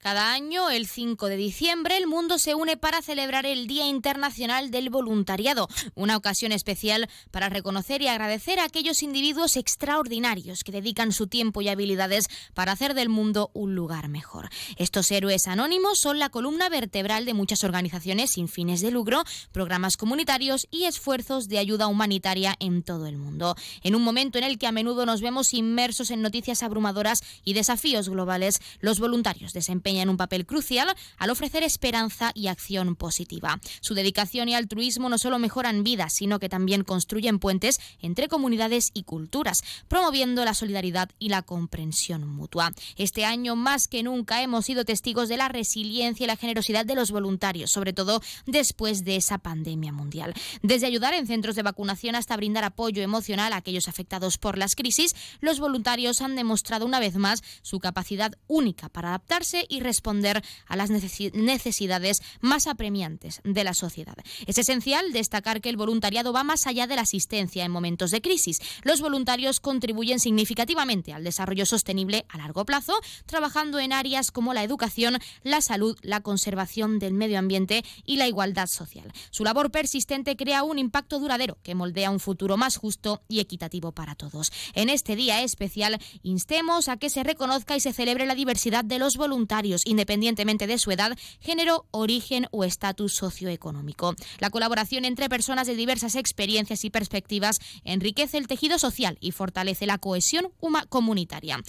Cada año, el 5 de diciembre, el mundo se une para celebrar el Día Internacional del Voluntariado, una ocasión especial para reconocer y agradecer a aquellos individuos extraordinarios que dedican su tiempo y habilidades para hacer del mundo un lugar mejor. Estos héroes anónimos son la columna vertebral de muchas organizaciones sin fines de lucro, programas comunitarios y esfuerzos de ayuda humanitaria en todo el mundo. En un momento en el que a menudo nos vemos inmersos en noticias abrumadoras y desafíos globales, los voluntarios desempeñan en un papel crucial al ofrecer esperanza y acción positiva. Su dedicación y altruismo no solo mejoran vidas, sino que también construyen puentes entre comunidades y culturas, promoviendo la solidaridad y la comprensión mutua. Este año más que nunca hemos sido testigos de la resiliencia y la generosidad de los voluntarios, sobre todo después de esa pandemia mundial. Desde ayudar en centros de vacunación hasta brindar apoyo emocional a aquellos afectados por las crisis, los voluntarios han demostrado una vez más su capacidad única para adaptarse y responder a las necesidades más apremiantes de la sociedad. Es esencial destacar que el voluntariado va más allá de la asistencia en momentos de crisis. Los voluntarios contribuyen significativamente al desarrollo sostenible a largo plazo, trabajando en áreas como la educación, la salud, la conservación del medio ambiente y la igualdad social. Su labor persistente crea un impacto duradero que moldea un futuro más justo y equitativo para todos. En este día especial, instemos a que se reconozca y se celebre la diversidad de los voluntarios independientemente de su edad, género, origen o estatus socioeconómico. La colaboración entre personas de diversas experiencias y perspectivas enriquece el tejido social y fortalece la cohesión comunitaria.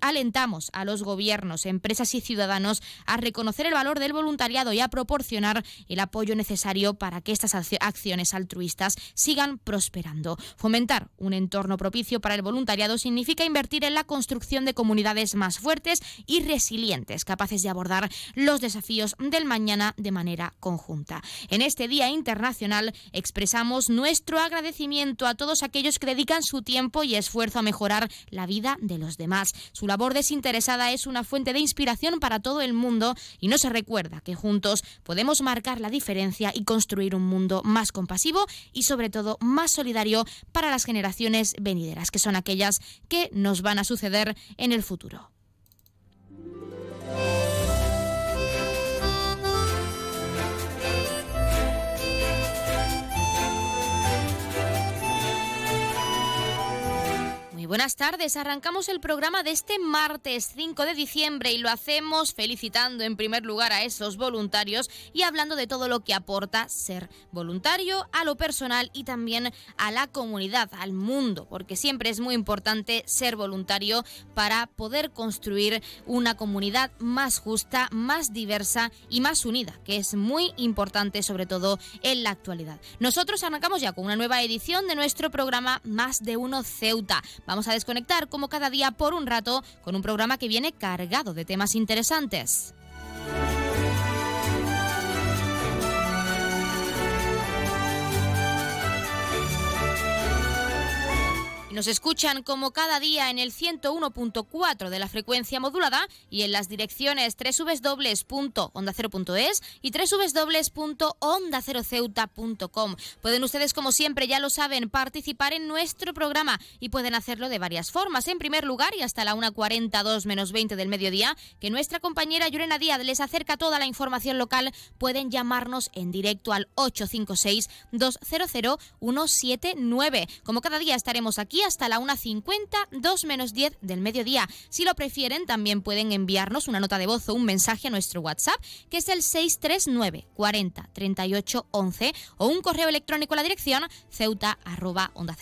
alentamos a los gobiernos, empresas y ciudadanos a reconocer el valor del voluntariado y a proporcionar el apoyo necesario para que estas acciones altruistas sigan prosperando. Fomentar un entorno propicio para el voluntariado significa invertir en la construcción de comunidades más fuertes y resilientes capaces de abordar los desafíos del mañana de manera conjunta. En este Día Internacional expresamos nuestro agradecimiento a todos aquellos que dedican su tiempo y esfuerzo a mejorar la vida de los demás. Su labor desinteresada es una fuente de inspiración para todo el mundo y no se recuerda que juntos podemos marcar la diferencia y construir un mundo más compasivo y sobre todo más solidario para las generaciones venideras, que son aquellas que nos van a suceder en el futuro. oh buenas tardes. Arrancamos el programa de este martes 5 de diciembre y lo hacemos felicitando en primer lugar a esos voluntarios y hablando de todo lo que aporta ser voluntario a lo personal y también a la comunidad, al mundo, porque siempre es muy importante ser voluntario para poder construir una comunidad más justa, más diversa y más unida, que es muy importante sobre todo en la actualidad. Nosotros arrancamos ya con una nueva edición de nuestro programa Más de Uno Ceuta. Vamos a desconectar como cada día por un rato con un programa que viene cargado de temas interesantes. Nos escuchan como cada día en el 101.4 de la frecuencia modulada y en las direcciones www.ondacero.es y www.ondaceroceuta.com. Pueden ustedes, como siempre, ya lo saben, participar en nuestro programa y pueden hacerlo de varias formas. En primer lugar, y hasta la 1.42 menos 20 del mediodía, que nuestra compañera Llorena Díaz les acerca toda la información local, pueden llamarnos en directo al 856 200 179. Como cada día estaremos aquí hasta la 1.50, 2 menos 10 del mediodía. Si lo prefieren, también pueden enviarnos una nota de voz o un mensaje a nuestro WhatsApp, que es el 639 40 38 11, o un correo electrónico a la dirección ceuta arroba onda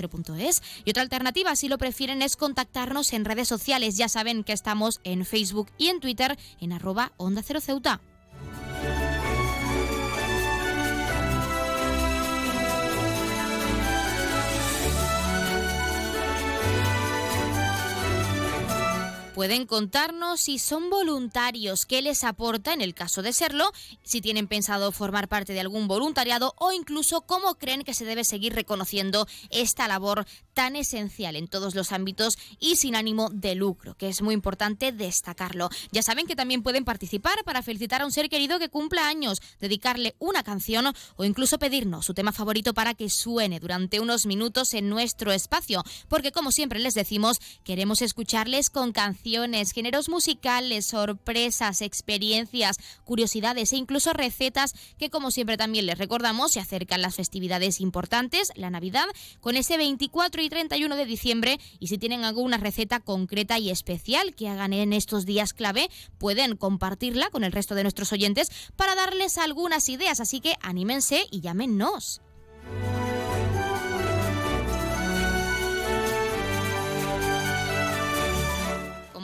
Y otra alternativa, si lo prefieren, es contactarnos en redes sociales. Ya saben que estamos en Facebook y en Twitter en arroba onda cero ceuta. Pueden contarnos si son voluntarios, qué les aporta en el caso de serlo, si tienen pensado formar parte de algún voluntariado o incluso cómo creen que se debe seguir reconociendo esta labor tan esencial en todos los ámbitos y sin ánimo de lucro, que es muy importante destacarlo. Ya saben que también pueden participar para felicitar a un ser querido que cumpla años, dedicarle una canción o incluso pedirnos su tema favorito para que suene durante unos minutos en nuestro espacio, porque como siempre les decimos, queremos escucharles con canciones géneros musicales, sorpresas, experiencias, curiosidades e incluso recetas que como siempre también les recordamos se acercan las festividades importantes, la Navidad, con ese 24 y 31 de diciembre y si tienen alguna receta concreta y especial que hagan en estos días clave, pueden compartirla con el resto de nuestros oyentes para darles algunas ideas, así que anímense y llámenos.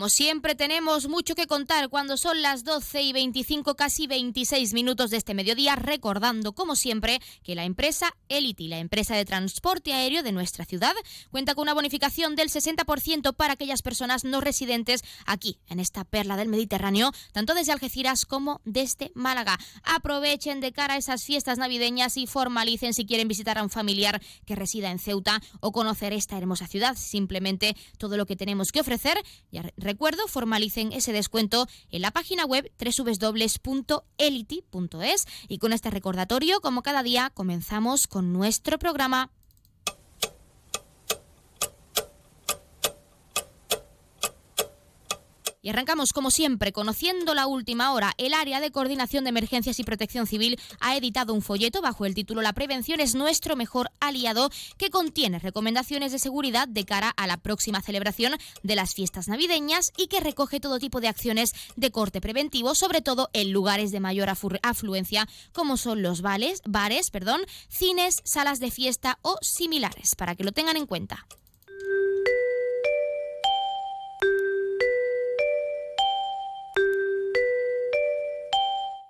Como siempre tenemos mucho que contar cuando son las 12 y 25, casi 26 minutos de este mediodía, recordando como siempre que la empresa Elity, la empresa de transporte aéreo de nuestra ciudad, cuenta con una bonificación del 60% para aquellas personas no residentes aquí, en esta perla del Mediterráneo, tanto desde Algeciras como desde Málaga. Aprovechen de cara a esas fiestas navideñas y formalicen si quieren visitar a un familiar que resida en Ceuta o conocer esta hermosa ciudad. Simplemente todo lo que tenemos que ofrecer. Recuerdo, formalicen ese descuento en la página web www.elity.es y con este recordatorio, como cada día, comenzamos con nuestro programa. Y arrancamos como siempre, conociendo la última hora. El área de coordinación de emergencias y protección civil ha editado un folleto bajo el título La prevención es nuestro mejor aliado que contiene recomendaciones de seguridad de cara a la próxima celebración de las fiestas navideñas y que recoge todo tipo de acciones de corte preventivo, sobre todo en lugares de mayor afluencia como son los bares, perdón, cines, salas de fiesta o similares, para que lo tengan en cuenta.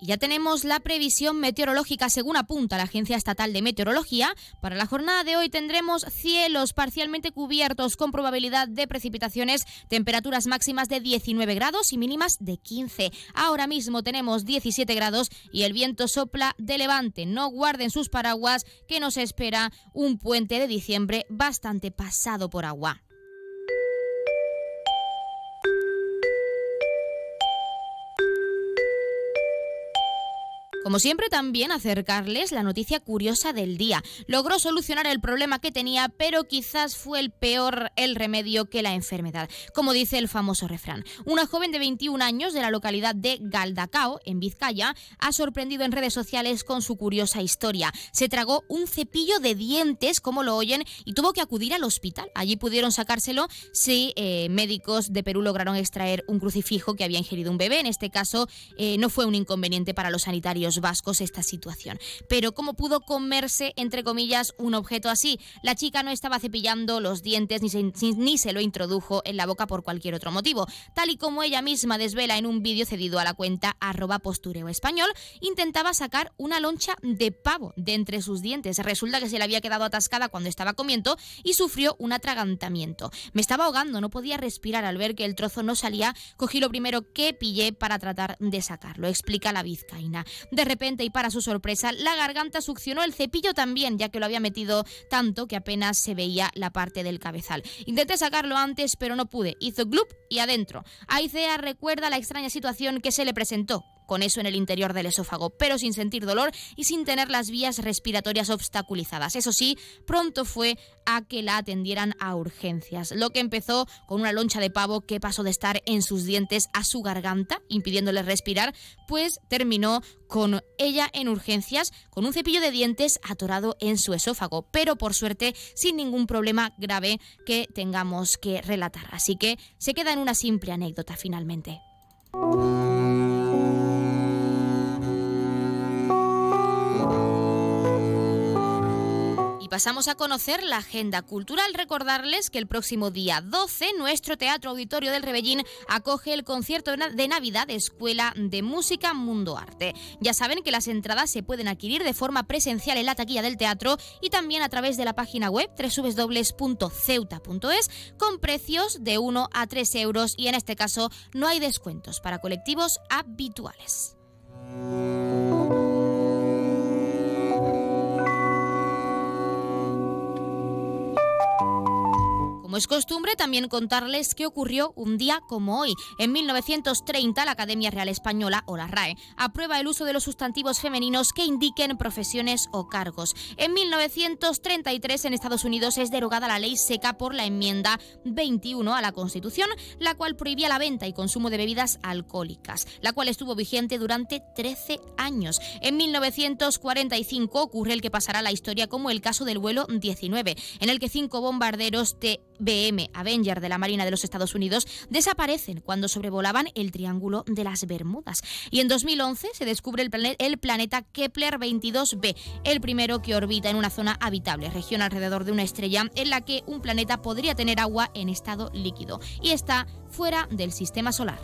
Y ya tenemos la previsión meteorológica según apunta la Agencia Estatal de Meteorología. Para la jornada de hoy tendremos cielos parcialmente cubiertos con probabilidad de precipitaciones, temperaturas máximas de 19 grados y mínimas de 15. Ahora mismo tenemos 17 grados y el viento sopla de levante. No guarden sus paraguas que nos espera un puente de diciembre bastante pasado por agua. Como siempre, también acercarles la noticia curiosa del día. Logró solucionar el problema que tenía, pero quizás fue el peor el remedio que la enfermedad. Como dice el famoso refrán, una joven de 21 años de la localidad de Galdacao, en Vizcaya, ha sorprendido en redes sociales con su curiosa historia. Se tragó un cepillo de dientes, como lo oyen, y tuvo que acudir al hospital. Allí pudieron sacárselo si eh, médicos de Perú lograron extraer un crucifijo que había ingerido un bebé. En este caso, eh, no fue un inconveniente para los sanitarios vascos esta situación. Pero ¿cómo pudo comerse, entre comillas, un objeto así? La chica no estaba cepillando los dientes ni se, ni se lo introdujo en la boca por cualquier otro motivo. Tal y como ella misma desvela en un vídeo cedido a la cuenta arroba postureo español, intentaba sacar una loncha de pavo de entre sus dientes. Resulta que se le había quedado atascada cuando estaba comiendo y sufrió un atragantamiento. Me estaba ahogando, no podía respirar al ver que el trozo no salía. Cogí lo primero que pillé para tratar de sacarlo, explica la vizcaína. Repente y para su sorpresa, la garganta succionó el cepillo también, ya que lo había metido tanto que apenas se veía la parte del cabezal. Intenté sacarlo antes, pero no pude. Hizo glup y adentro. Aicea recuerda la extraña situación que se le presentó con eso en el interior del esófago, pero sin sentir dolor y sin tener las vías respiratorias obstaculizadas. Eso sí, pronto fue a que la atendieran a urgencias, lo que empezó con una loncha de pavo que pasó de estar en sus dientes a su garganta, impidiéndole respirar, pues terminó con ella en urgencias con un cepillo de dientes atorado en su esófago, pero por suerte sin ningún problema grave que tengamos que relatar. Así que se queda en una simple anécdota finalmente. Pasamos a conocer la agenda cultural. Recordarles que el próximo día 12 nuestro Teatro Auditorio del Rebellín acoge el concierto de Navidad de Escuela de Música Mundo Arte. Ya saben que las entradas se pueden adquirir de forma presencial en la taquilla del teatro y también a través de la página web www.ceuta.es con precios de 1 a 3 euros y en este caso no hay descuentos para colectivos habituales. Como es costumbre, también contarles qué ocurrió un día como hoy. En 1930, la Academia Real Española, o la RAE, aprueba el uso de los sustantivos femeninos que indiquen profesiones o cargos. En 1933, en Estados Unidos, es derogada la ley seca por la enmienda 21 a la Constitución, la cual prohibía la venta y consumo de bebidas alcohólicas, la cual estuvo vigente durante 13 años. En 1945 ocurre el que pasará a la historia como el caso del vuelo 19, en el que cinco bombarderos de BM Avenger de la Marina de los Estados Unidos desaparecen cuando sobrevolaban el Triángulo de las Bermudas. Y en 2011 se descubre el, planeta Kepler 22b, el primero que orbita en una zona habitable, región alrededor de una estrella en la que un planeta podría tener agua en estado líquido y está fuera del sistema solar.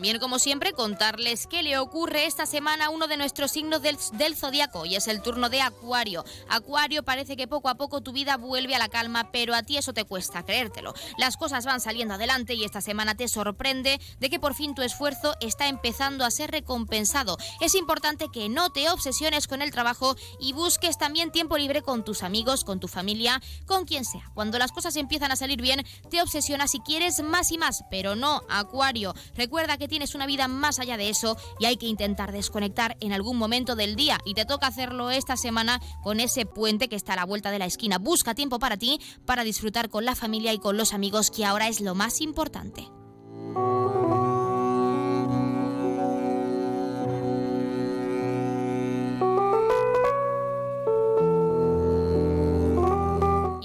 También, como siempre, contarles qué le ocurre esta semana a uno de nuestros signos del, del zodiaco y es el turno de Acuario. Acuario, parece que poco a poco tu vida vuelve a la calma, pero a ti eso te cuesta creértelo. Las cosas van saliendo adelante y esta semana te sorprende de que por fin tu esfuerzo está empezando a ser recompensado. Es importante que no te obsesiones con el trabajo y busques también tiempo libre con tus amigos, con tu familia, con quien sea. Cuando las cosas empiezan a salir bien, te obsesionas y quieres más y más, pero no, Acuario. Recuerda que tienes una vida más allá de eso y hay que intentar desconectar en algún momento del día y te toca hacerlo esta semana con ese puente que está a la vuelta de la esquina. Busca tiempo para ti, para disfrutar con la familia y con los amigos, que ahora es lo más importante.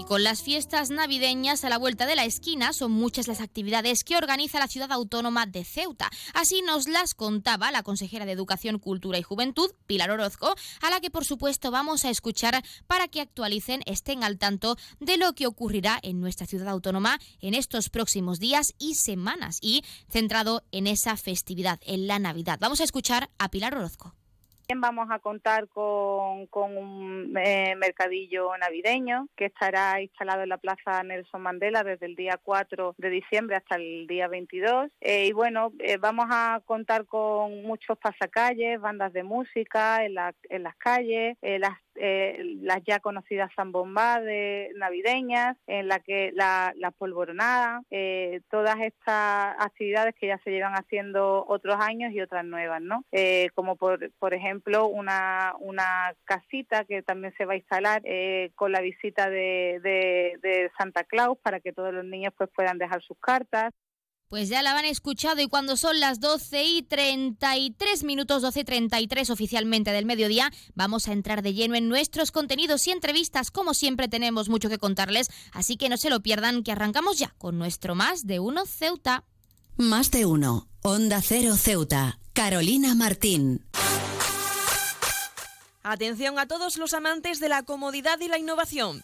Con las fiestas navideñas a la vuelta de la esquina, son muchas las actividades que organiza la ciudad autónoma de Ceuta. Así nos las contaba la consejera de Educación, Cultura y Juventud, Pilar Orozco, a la que por supuesto vamos a escuchar para que actualicen, estén al tanto de lo que ocurrirá en nuestra ciudad autónoma en estos próximos días y semanas y centrado en esa festividad, en la Navidad. Vamos a escuchar a Pilar Orozco. También vamos a contar con, un eh, mercadillo navideño que estará instalado en la Plaza Nelson Mandela desde el día 4 de diciembre hasta el día 22. Eh, y bueno, eh, vamos a contar con muchos pasacalles, bandas de música en, en las calles, las eh, las ya conocidas zambombas navideñas, en la que la, la polvoronada, eh, todas estas actividades que ya se llevan haciendo otros años y otras nuevas, ¿no? Eh, como por, por ejemplo una, una casita que también se va a instalar con la visita de, de, de Santa Claus para que todos los niños pues puedan dejar sus cartas. Pues ya la han escuchado y cuando son las 12 y 33 minutos, 12 y 33 oficialmente del mediodía, vamos a entrar de lleno en nuestros contenidos y entrevistas. Como siempre tenemos mucho que contarles, así que no se lo pierdan que arrancamos ya con nuestro Más de Uno Ceuta. Más de Uno, Onda Cero Ceuta, Carolina Martín. Atención a todos los amantes de la comodidad y la innovación.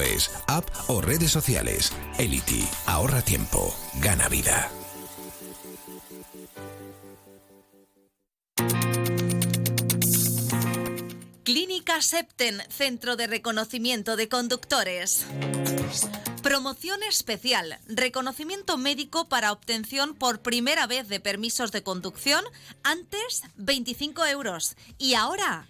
es app o redes sociales. Elity, ahorra tiempo, gana vida. Clínica Septen, Centro de Reconocimiento de Conductores. Promoción especial, reconocimiento médico para obtención por primera vez de permisos de conducción, antes 25 euros y ahora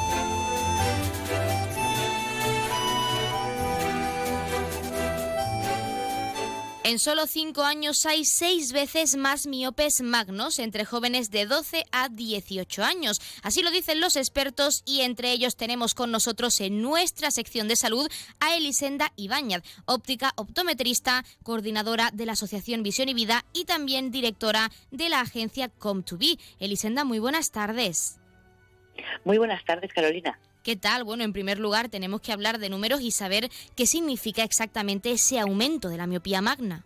En solo cinco años hay seis veces más miopes magnos entre jóvenes de 12 a 18 años. Así lo dicen los expertos y entre ellos tenemos con nosotros en nuestra sección de salud a Elisenda Ibáñez, óptica optometrista, coordinadora de la Asociación Visión y Vida y también directora de la agencia Com2B. Elisenda, muy buenas tardes. Muy buenas tardes, Carolina. ¿Qué tal? Bueno, en primer lugar tenemos que hablar de números y saber qué significa exactamente ese aumento de la miopía magna.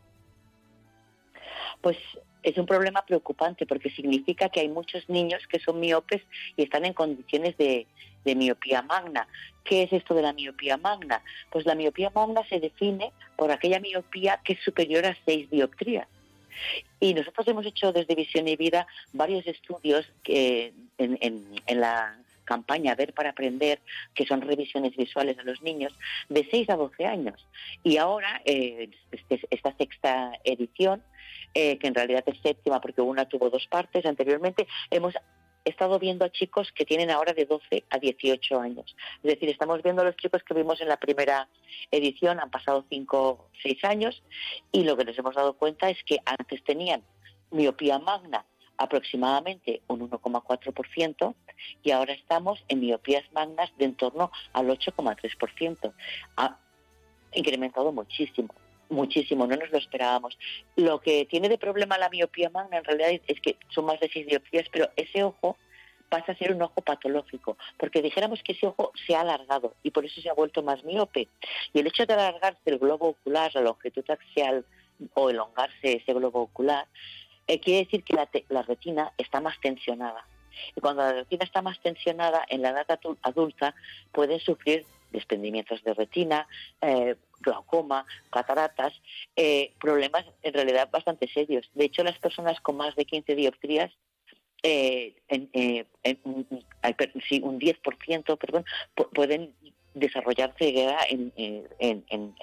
Pues es un problema preocupante porque significa que hay muchos niños que son miopes y están en condiciones de, miopía magna. ¿Qué es esto de la miopía magna? Pues la miopía magna se define por aquella miopía que es superior a 6 dioptrías. Y nosotros hemos hecho desde Visión y Vida varios estudios que en, en la campaña Ver para Aprender, que son revisiones visuales a los niños, de 6 a 12 años. Y ahora, eh, este, esta sexta edición, eh, que en realidad es séptima porque una tuvo dos partes anteriormente, hemos estado viendo a chicos que tienen ahora de 12 a 18 años. Es decir, estamos viendo a los chicos que vimos en la primera edición, han pasado 5 o 6 años, y lo que nos hemos dado cuenta es que antes tenían miopía magna aproximadamente un 1,4% y ahora estamos en miopías magnas de en torno al 8,3%. Ha incrementado muchísimo, muchísimo, no nos lo esperábamos. Lo que tiene de problema la miopía magna en realidad es que son más de 6 dioptrías, pero ese ojo pasa a ser un ojo patológico, porque dijéramos que ese ojo se ha alargado y por eso se ha vuelto más miope. Y el hecho de alargarse el globo ocular, la longitud axial o elongarse ese globo ocular, eh, quiere decir que la, retina está más tensionada. Y cuando la retina está más tensionada, en la edad adulta pueden sufrir desprendimientos de retina, eh, glaucoma, cataratas, eh, problemas en realidad bastante serios. De hecho, las personas con más de 15 dioptrías, en, un 10% perdón, pueden desarrollar ceguera en,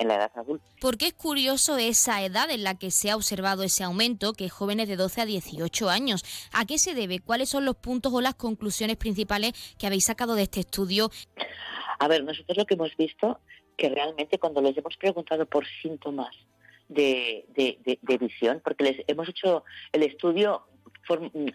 la edad adulta. ¿Por qué es curioso esa edad en la que se ha observado ese aumento, que es jóvenes de 12 a 18 años? ¿A qué se debe? ¿Cuáles son los puntos o las conclusiones principales que habéis sacado de este estudio? A ver, nosotros lo que hemos visto, que realmente cuando les hemos preguntado por síntomas de, visión, porque les hemos hecho el estudio,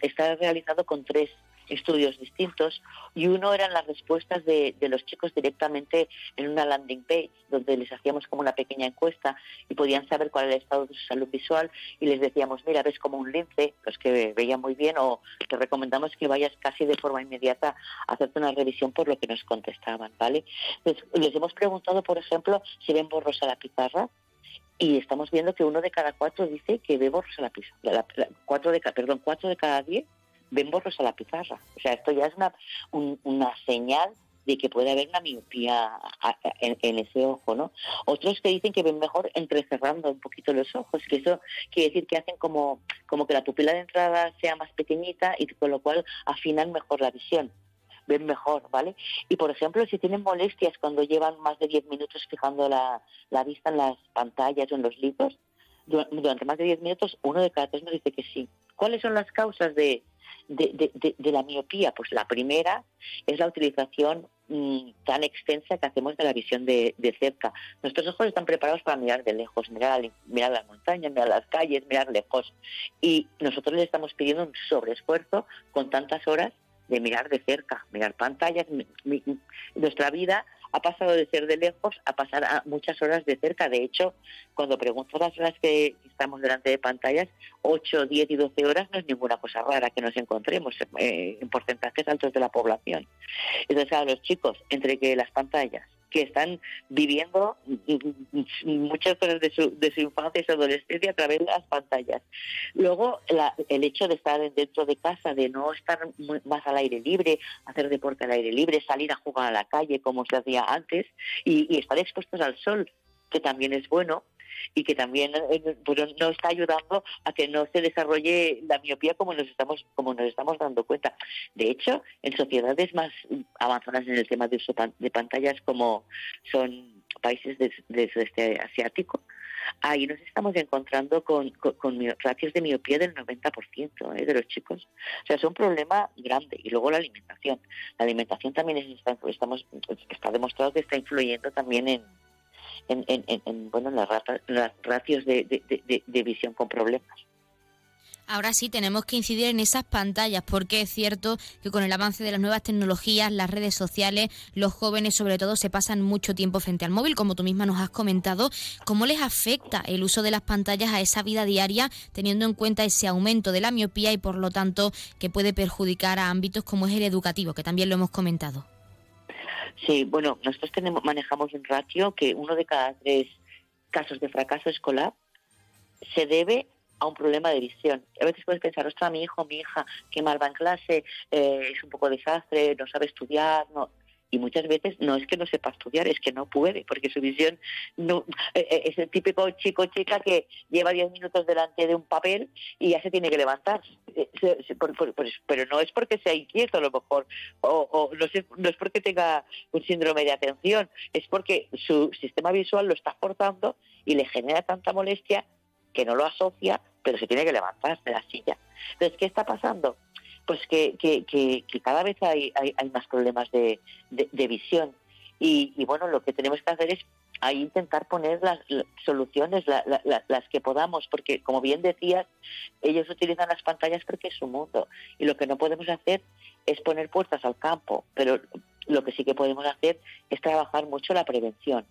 está realizado con tres estudios distintos y uno eran las respuestas de, los chicos directamente en una landing page donde les hacíamos como una pequeña encuesta y podían saber cuál era el estado de su salud visual y les decíamos, mira, ves como un lince, los que veían muy bien o te recomendamos que vayas casi de forma inmediata a hacerte una revisión por lo que nos contestaban, ¿vale? les hemos preguntado, por ejemplo, si ven borrosa la pizarra, y estamos viendo que uno de cada cuatro dice que ve borros a la pizarra, cuatro de, perdón, cuatro de cada diez ven borros a la pizarra. O sea, esto ya es una, una señal de que puede haber una miopía en, ese ojo, ¿no? Otros que dicen que ven mejor entrecerrando un poquito los ojos, que eso quiere decir que hacen como, como que la pupila de entrada sea más pequeñita y con lo cual afinan mejor la visión ven mejor, ¿vale? Y por ejemplo, si tienen molestias cuando llevan más de 10 minutos fijando la, vista en las pantallas o en los libros, durante más de 10 minutos, uno de cada tres nos dice que sí. ¿Cuáles son las causas de, la miopía? Pues la primera es la utilización mm, tan extensa que hacemos de la visión de, cerca. Nuestros ojos están preparados para mirar de lejos, mirar, mirar las montañas, mirar las calles, mirar lejos. Y nosotros le estamos pidiendo un sobreesfuerzo con tantas horas de mirar de cerca, mirar pantallas. nuestra vida ha pasado de ser de lejos a pasar a muchas horas de cerca. De hecho, cuando pregunto las horas que estamos delante de pantallas, 8, 10 y 12 horas no es ninguna cosa rara que nos encontremos eh, en porcentajes altos de la población. Entonces, a los chicos, entre que las pantallas, que están viviendo muchas cosas de su, de su infancia y su adolescencia a través de las pantallas. Luego, el hecho de estar dentro de casa, de no estar más al aire libre, hacer deporte al aire libre, salir a jugar a la calle como se hacía antes y estar expuestos al sol, que también es bueno, y que también eh, pues, no está ayudando a que no se desarrolle la miopía como nos estamos como nos estamos dando cuenta. De hecho, en sociedades más avanzadas en el tema de uso de pantallas como son países del de sudeste asiático, ahí nos estamos encontrando con, con, ratios de miopía del 90% ¿eh? de los chicos. O sea, es un problema grande. Y luego la alimentación. La alimentación también es, estamos, está demostrado que está influyendo también en, en, en, bueno, las, las ratios de, de, visión con problemas. Ahora sí, tenemos que incidir en esas pantallas, porque es cierto que con el avance de las nuevas tecnologías, las redes sociales, los jóvenes sobre todo se pasan mucho tiempo frente al móvil, como tú misma nos has comentado. ¿Cómo les afecta el uso de las pantallas a esa vida diaria, teniendo en cuenta ese aumento de la miopía y por lo tanto que puede perjudicar a ámbitos como es el educativo, que también lo hemos comentado? Sí, bueno, nosotros tenemos, manejamos un ratio que uno de cada tres casos de fracaso escolar se debe a un problema de visión. A veces puedes pensar, ostras, mi hijo, mi hija, qué mal va en clase, eh, es un poco desastre, no sabe estudiar, no y muchas veces no es que no sepa estudiar, es que no puede, porque su visión no eh, eh, es el típico chico chica que lleva 10 minutos delante de un papel y ya se tiene que levantar. Eh, pero no es porque sea inquieto a lo mejor, o, no, no es porque tenga un síndrome de atención, es porque su sistema visual lo está forzando y le genera tanta molestia que no lo asocia, pero se tiene que levantar de la silla. Entonces, ¿qué está pasando? Pues que, que, que, cada vez hay, hay, más problemas de, de, visión. Y, y, bueno, lo que tenemos que hacer es ahí intentar poner las, soluciones, las que podamos, porque como bien decías, ellos utilizan las pantallas porque es su mundo. Y lo que no podemos hacer es poner puertas al campo, pero lo que sí que podemos hacer es trabajar mucho la prevención.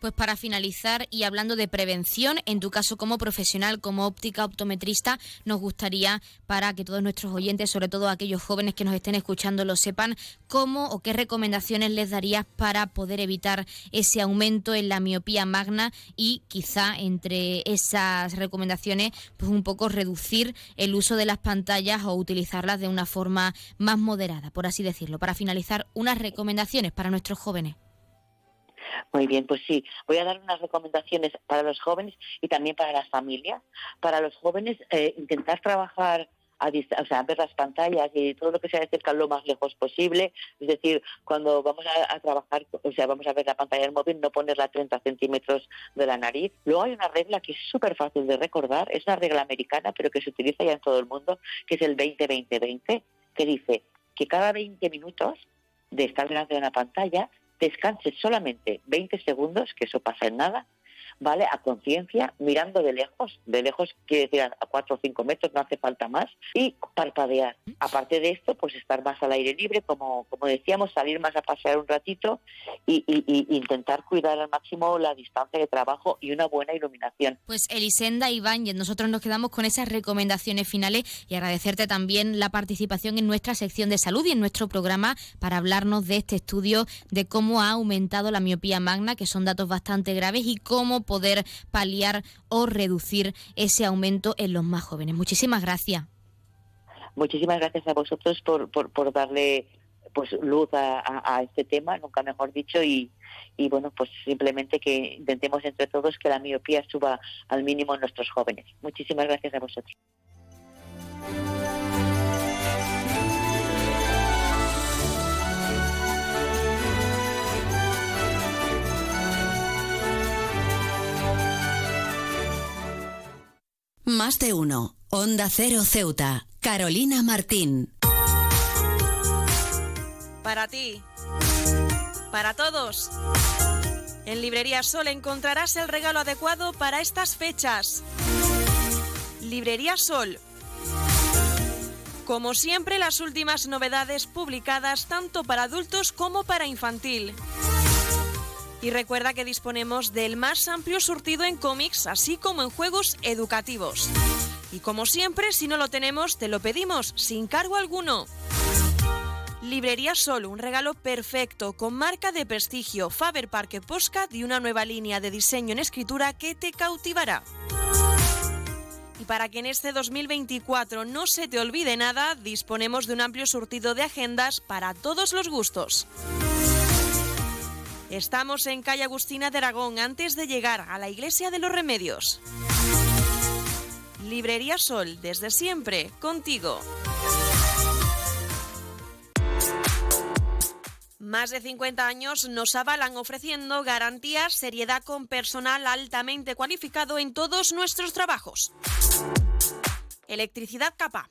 Pues para finalizar y hablando de prevención, en tu caso como profesional, como óptica optometrista, nos gustaría para que todos nuestros oyentes, sobre todo aquellos jóvenes que nos estén escuchando, lo sepan, cómo o qué recomendaciones les darías para poder evitar ese aumento en la miopía magna y quizá entre esas recomendaciones, pues un poco reducir el uso de las pantallas o utilizarlas de una forma más moderada, por así decirlo. Para finalizar, unas recomendaciones para nuestros jóvenes. Muy bien, pues sí, voy a dar unas recomendaciones para los jóvenes y también para las familias. Para los jóvenes, eh, intentar trabajar a o sea, ver las pantallas y todo lo que sea de cerca lo más lejos posible. Es decir, cuando vamos a, trabajar, o sea, vamos a ver la pantalla del móvil, no ponerla a 30 centímetros de la nariz. Luego hay una regla que es súper fácil de recordar, es una regla americana, pero que se utiliza ya en todo el mundo, que es el 20-20-20, que dice que cada 20 minutos de estar delante de una pantalla descanse solamente 20 segundos, que eso pasa en nada, ¿vale? A conciencia, mirando de lejos. De lejos quiere decir a cuatro o cinco metros, no hace falta más. Y parpadear. Aparte de esto, pues estar más al aire libre, como, como decíamos, salir más a pasear un ratito y, intentar cuidar al máximo la distancia de trabajo y una buena iluminación. Pues Elisenda y nosotros nos quedamos con esas recomendaciones finales y agradecerte también la participación en nuestra sección de salud y en nuestro programa para hablarnos de este estudio de cómo ha aumentado la miopía magna, que son datos bastante graves, y cómo poder paliar o reducir ese aumento en los más jóvenes. Muchísimas gracias. Muchísimas gracias a vosotros por, por, darle pues luz a, este tema, nunca mejor dicho, y, y bueno, pues simplemente que intentemos entre todos que la miopía suba al mínimo en nuestros jóvenes. Muchísimas gracias a vosotros. Más de uno. Onda Cero Ceuta. Carolina Martín. Para ti. Para todos. En Librería Sol encontrarás el regalo adecuado para estas fechas. Librería Sol. Como siempre, las últimas novedades publicadas tanto para adultos como para infantil. Y recuerda que disponemos del más amplio surtido en cómics, así como en juegos educativos. Y como siempre, si no lo tenemos, te lo pedimos sin cargo alguno. Librería Sol, un regalo perfecto con marca de prestigio Faber Parque Postcard y una nueva línea de diseño en escritura que te cautivará. Y para que en este 2024 no se te olvide nada, disponemos de un amplio surtido de agendas para todos los gustos. Estamos en calle Agustina de Aragón antes de llegar a la Iglesia de los Remedios. Librería Sol, desde siempre, contigo. Más de 50 años nos avalan ofreciendo garantías, seriedad con personal altamente cualificado en todos nuestros trabajos. Electricidad capa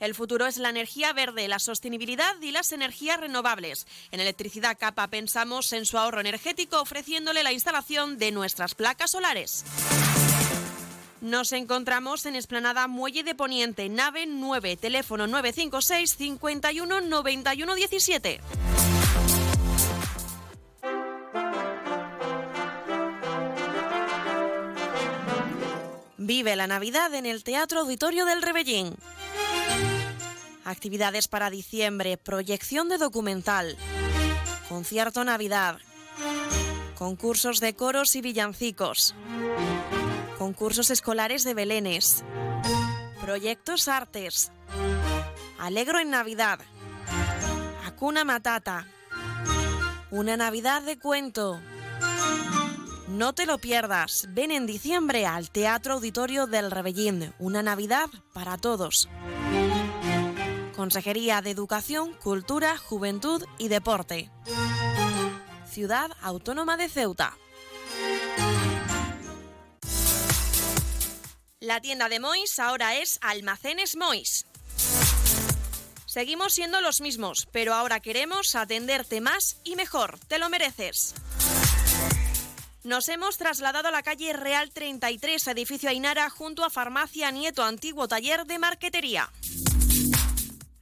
El futuro es la energía verde, la sostenibilidad y las energías renovables. En Electricidad Capa pensamos en su ahorro energético ofreciéndole la instalación de nuestras placas solares. Nos encontramos en Esplanada Muelle de Poniente, nave 9, teléfono 956 51 91 17. Vive la Navidad en el Teatro Auditorio del Rebellín. Actividades para diciembre, proyección de documental, concierto Navidad, concursos de coros y villancicos, concursos escolares de belenes, proyectos artes, Alegro en Navidad, Acuna Matata, una Navidad de cuento. No te lo pierdas, ven en diciembre al Teatro Auditorio del Rebellín, una Navidad para todos. Consejería de Educación, Cultura, Juventud y Deporte. Ciudad Autónoma de Ceuta. La tienda de Mois ahora es Almacenes Mois. Seguimos siendo los mismos, pero ahora queremos atenderte más y mejor. Te lo mereces. Nos hemos trasladado a la calle Real 33, edificio Ainara, junto a Farmacia Nieto, antiguo taller de marquetería.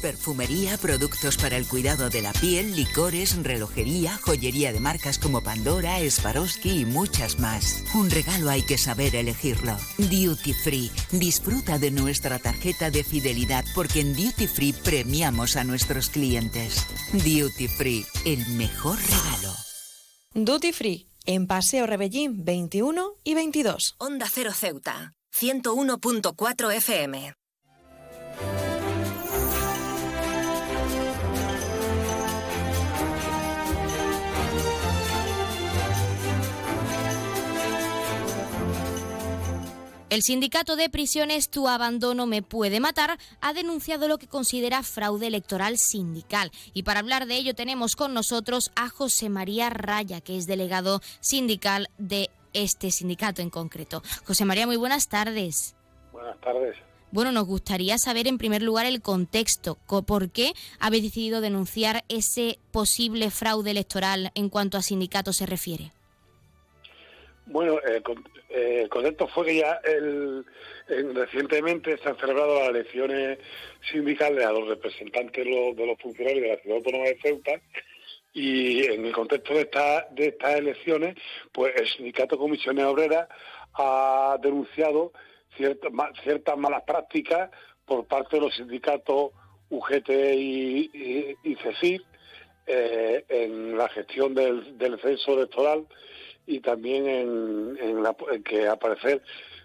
Perfumería, productos para el cuidado de la piel, licores, relojería, joyería de marcas como Pandora, Swarovski y muchas más. Un regalo hay que saber elegirlo. Duty Free. Disfruta de nuestra tarjeta de fidelidad porque en Duty Free premiamos a nuestros clientes. Duty Free, el mejor regalo. Duty Free, en Paseo Rebellín 21 y 22. Onda Cero Ceuta, 101.4 FM. El sindicato de prisiones Tu Abandono Me Puede Matar ha denunciado lo que considera fraude electoral sindical. Y para hablar de ello tenemos con nosotros a José María Raya, que es delegado sindical de este sindicato en concreto. José María, muy buenas tardes. Buenas tardes. Bueno, nos gustaría saber en primer lugar el contexto. ¿Por qué habéis decidido denunciar ese posible fraude electoral en cuanto a sindicato se refiere? Bueno, eh, eh, el contexto fue que ya recientemente se han celebrado las elecciones sindicales a los representantes de los, funcionarios de la ciudad autónoma de Ceuta y en el contexto de, esta, de estas elecciones, pues el sindicato Comisiones Obreras ha denunciado ciertas, malas prácticas por parte de los sindicatos UGT y, y, eh, en la gestión del censo electoral y también en, que al parecer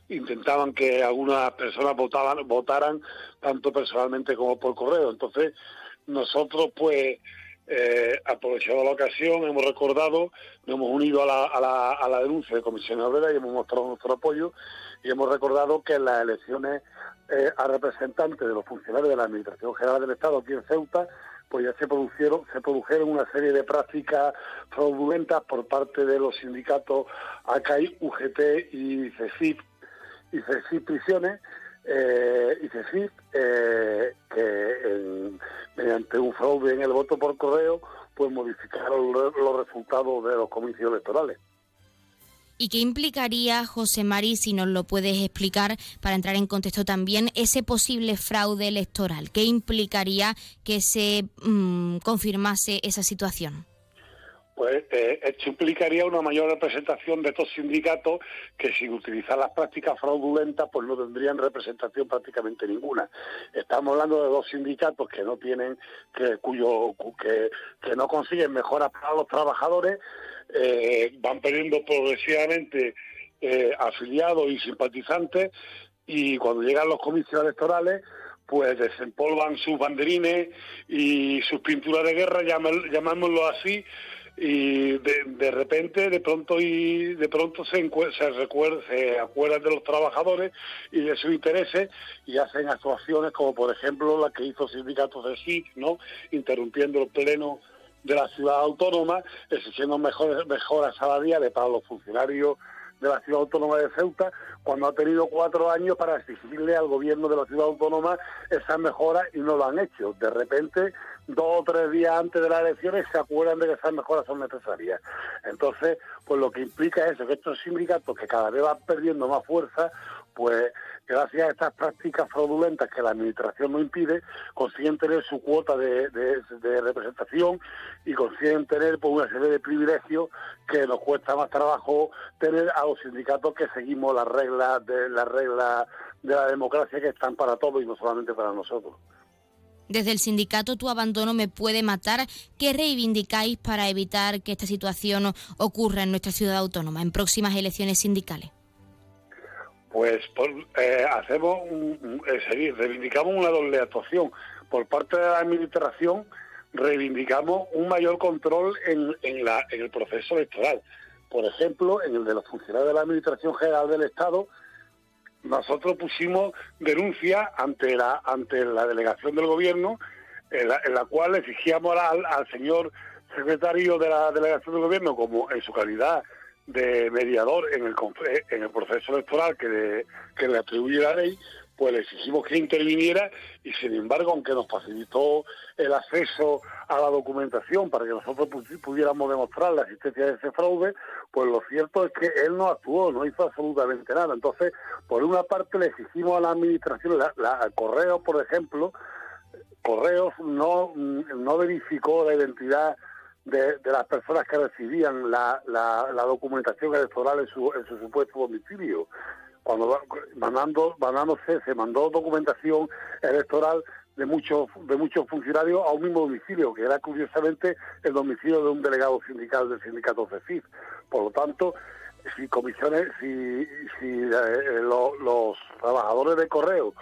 intentaban que algunas personas votaban, votaran tanto personalmente como por correo. Entonces, nosotros pues eh, aprovechado la ocasión, hemos recordado, nos hemos unido a la, a la, a denuncia de Comisión Obrera y hemos mostrado nuestro apoyo y hemos recordado que en las elecciones eh, a representantes de los funcionarios de la Administración General del Estado aquí en Ceuta pues ya se produjeron, se produjeron una serie de prácticas fraudulentas por parte de los sindicatos ACAI, UGT y CECIP, y CECIP Prisiones, eh, y CECIP, eh, que mediante un fraude en el voto por correo, pues modificaron los resultados de los comicios electorales. ¿Y qué implicaría, José Mari, si nos lo puedes explicar para entrar en contexto también, ese posible fraude electoral? ¿Qué implicaría que se mm, confirmase esa situación? Pues eh, esto implicaría una mayor representación de estos sindicatos que sin utilizar las prácticas fraudulentas pues no tendrían representación prácticamente ninguna. Estamos hablando de dos sindicatos que no tienen, que, cuyo, que, que no consiguen mejoras para los trabajadores, eh, van perdiendo progresivamente eh, afiliados y simpatizantes y cuando llegan los comicios electorales pues desempolvan sus banderines y sus pinturas de guerra, llamémoslo así, y de, repente, de pronto y de pronto se, se, recuerda, se acuerdan de los trabajadores y de sus intereses y hacen actuaciones como por ejemplo la que hizo sindicatos de SIC, ¿no? interrumpiendo el pleno de la ciudad autónoma, exigiendo mejores, mejoras salariales para los funcionarios de la ciudad autónoma de Ceuta, cuando ha tenido cuatro años para exigirle al gobierno de la ciudad autónoma esas mejoras y no lo han hecho. De repente, dos o tres días antes de las elecciones, se acuerdan de que esas mejoras son necesarias. Entonces, pues lo que implica es que estos sindicatos que cada vez van perdiendo más fuerza, pues gracias a estas prácticas fraudulentas que la Administración no impide, consiguen tener su cuota de, representación y consiguen tener pues, una serie de privilegios que nos cuesta más trabajo tener a los sindicatos que seguimos las reglas de las reglas de la democracia que están para todos y no solamente para nosotros. Desde el sindicato Tu Abandono me puede matar, ¿qué reivindicáis para evitar que esta situación ocurra en nuestra ciudad autónoma en próximas elecciones sindicales? pues eh, hacemos un, reivindicamos una doble actuación. Por parte de la Administración reivindicamos un mayor control en, en el proceso electoral. Por ejemplo, en el de los funcionarios de la Administración General del Estado, nosotros pusimos denuncia ante la, ante la delegación del Gobierno, en la, cual exigíamos al, señor secretario de la delegación del Gobierno, como en su calidad de mediador en el, en el proceso electoral que, que le atribuye la ley, pues le exigimos que interviniera y sin embargo, aunque nos facilitó el acceso a la documentación para que nosotros pudiéramos demostrar la existencia de ese fraude, pues lo cierto es que él no actuó, no hizo absolutamente nada. Entonces, por una parte le exigimos a la administración, la, la correo, por ejemplo, Correos no, no verificó la identidad de, las personas que recibían la, la, documentación electoral en su, en su supuesto domicilio. Cuando mandando, se mandó documentación electoral de muchos de muchos funcionarios a un mismo domicilio, que era curiosamente el domicilio de un delegado sindical del sindicato CECIF. Por lo tanto, si comisiones, si, si eh, los trabajadores de correo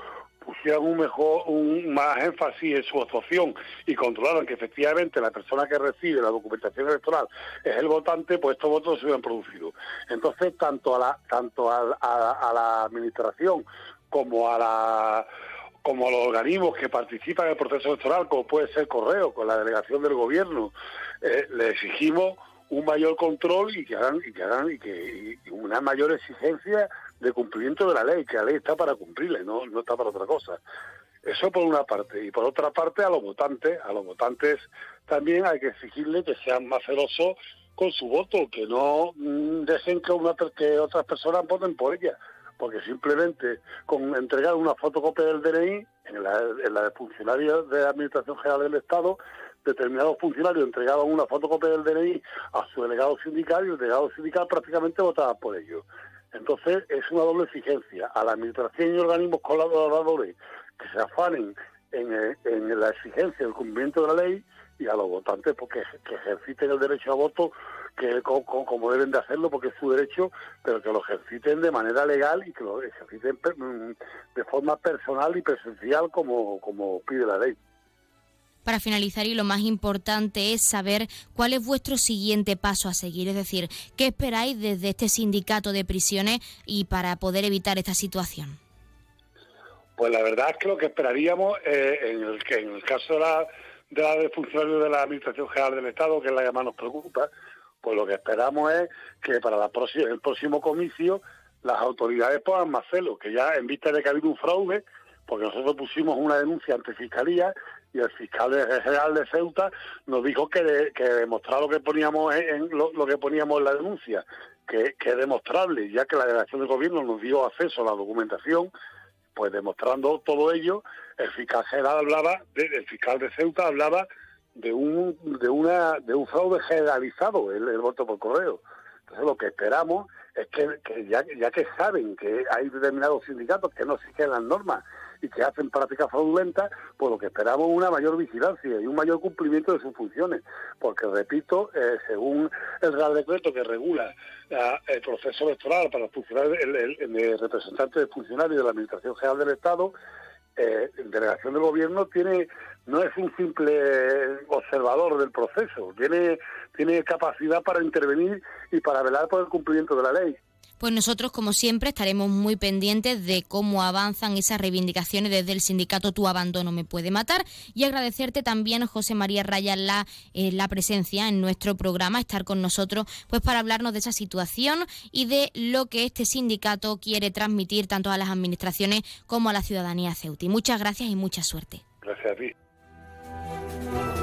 pusieran un mejor, un más énfasis en su actuación y controlaran que efectivamente la persona que recibe la documentación electoral es el votante, pues estos votos se hubieran producido. Entonces, tanto a la, tanto a, la administración como a la como a los organismos que participan en el proceso electoral, como puede ser Correo, con la delegación del gobierno, eh, le exigimos un mayor control y que hagan y que hagan y que una mayor exigencia de cumplimiento de la ley, que la ley está para cumplirla, no, no está para otra cosa. Eso por una parte. Y por otra parte, a los votantes, a los votantes también hay que exigirle que sean más celosos con su voto, que no mm, dejen que, una, que otras personas voten por ella, porque simplemente con entregar una fotocopia del DNI en la, en la de funcionarios de la Administración General del Estado, determinados funcionarios entregaban una fotocopia del DNI a su delegado sindical y el delegado sindical prácticamente votaba por ello. Entonces es una doble exigencia. A la administración y organismos colaboradores que se afanen en, en la exigencia del cumplimiento de la ley y a los votantes porque que ejerciten el derecho a voto que como, deben de hacerlo porque es su derecho, pero que lo ejerciten de manera legal y que lo ejerciten mm, de forma personal y presencial como, como pide la ley para finalizar y lo más importante es saber cuál es vuestro siguiente paso a seguir, es decir, qué esperáis desde este sindicato de prisiones y para poder evitar esta situación. Pues la verdad es que lo que esperaríamos eh, en, el, que en el caso de la, de la de funcionarios de la Administración General del Estado, que es la que más nos preocupa, pues lo que esperamos es que para la próxima, el próximo comicio las autoridades pongan más celo, que ya en vista de que ha habido un fraude, porque nosotros pusimos una denuncia ante Fiscalía y el fiscal general de Ceuta nos dijo que, que demostrar lo que poníamos en, lo, que poníamos la denuncia, que, que es demostrable, ya que la delegación del gobierno nos dio acceso a la documentación, pues demostrando todo ello, el fiscal general hablaba, de, el fiscal de Ceuta hablaba de un de una de un fraude generalizado el, el voto por correo. Entonces lo que esperamos es que, que ya, ya que saben que hay determinados sindicatos que no siguen las normas y que hacen prácticas fraudulentas, pues lo que esperamos es una mayor vigilancia y un mayor cumplimiento de sus funciones. Porque, repito, eh, según el Real Decreto que regula el proceso electoral para funcionarios, el, el, representante de funcionarios de la Administración General del Estado, eh, delegación del gobierno tiene no es un simple observador del proceso, tiene, tiene capacidad para intervenir y para velar por el cumplimiento de la ley pues nosotros, como siempre, estaremos muy pendientes de cómo avanzan esas reivindicaciones desde el sindicato Tu Abandono Me Puede Matar y agradecerte también, José María Raya, la, eh, la presencia en nuestro programa, estar con nosotros, pues para hablarnos de esa situación y de lo que este sindicato quiere transmitir tanto a las administraciones como a la ciudadanía ceuti. Muchas gracias y mucha suerte. Gracias a ti.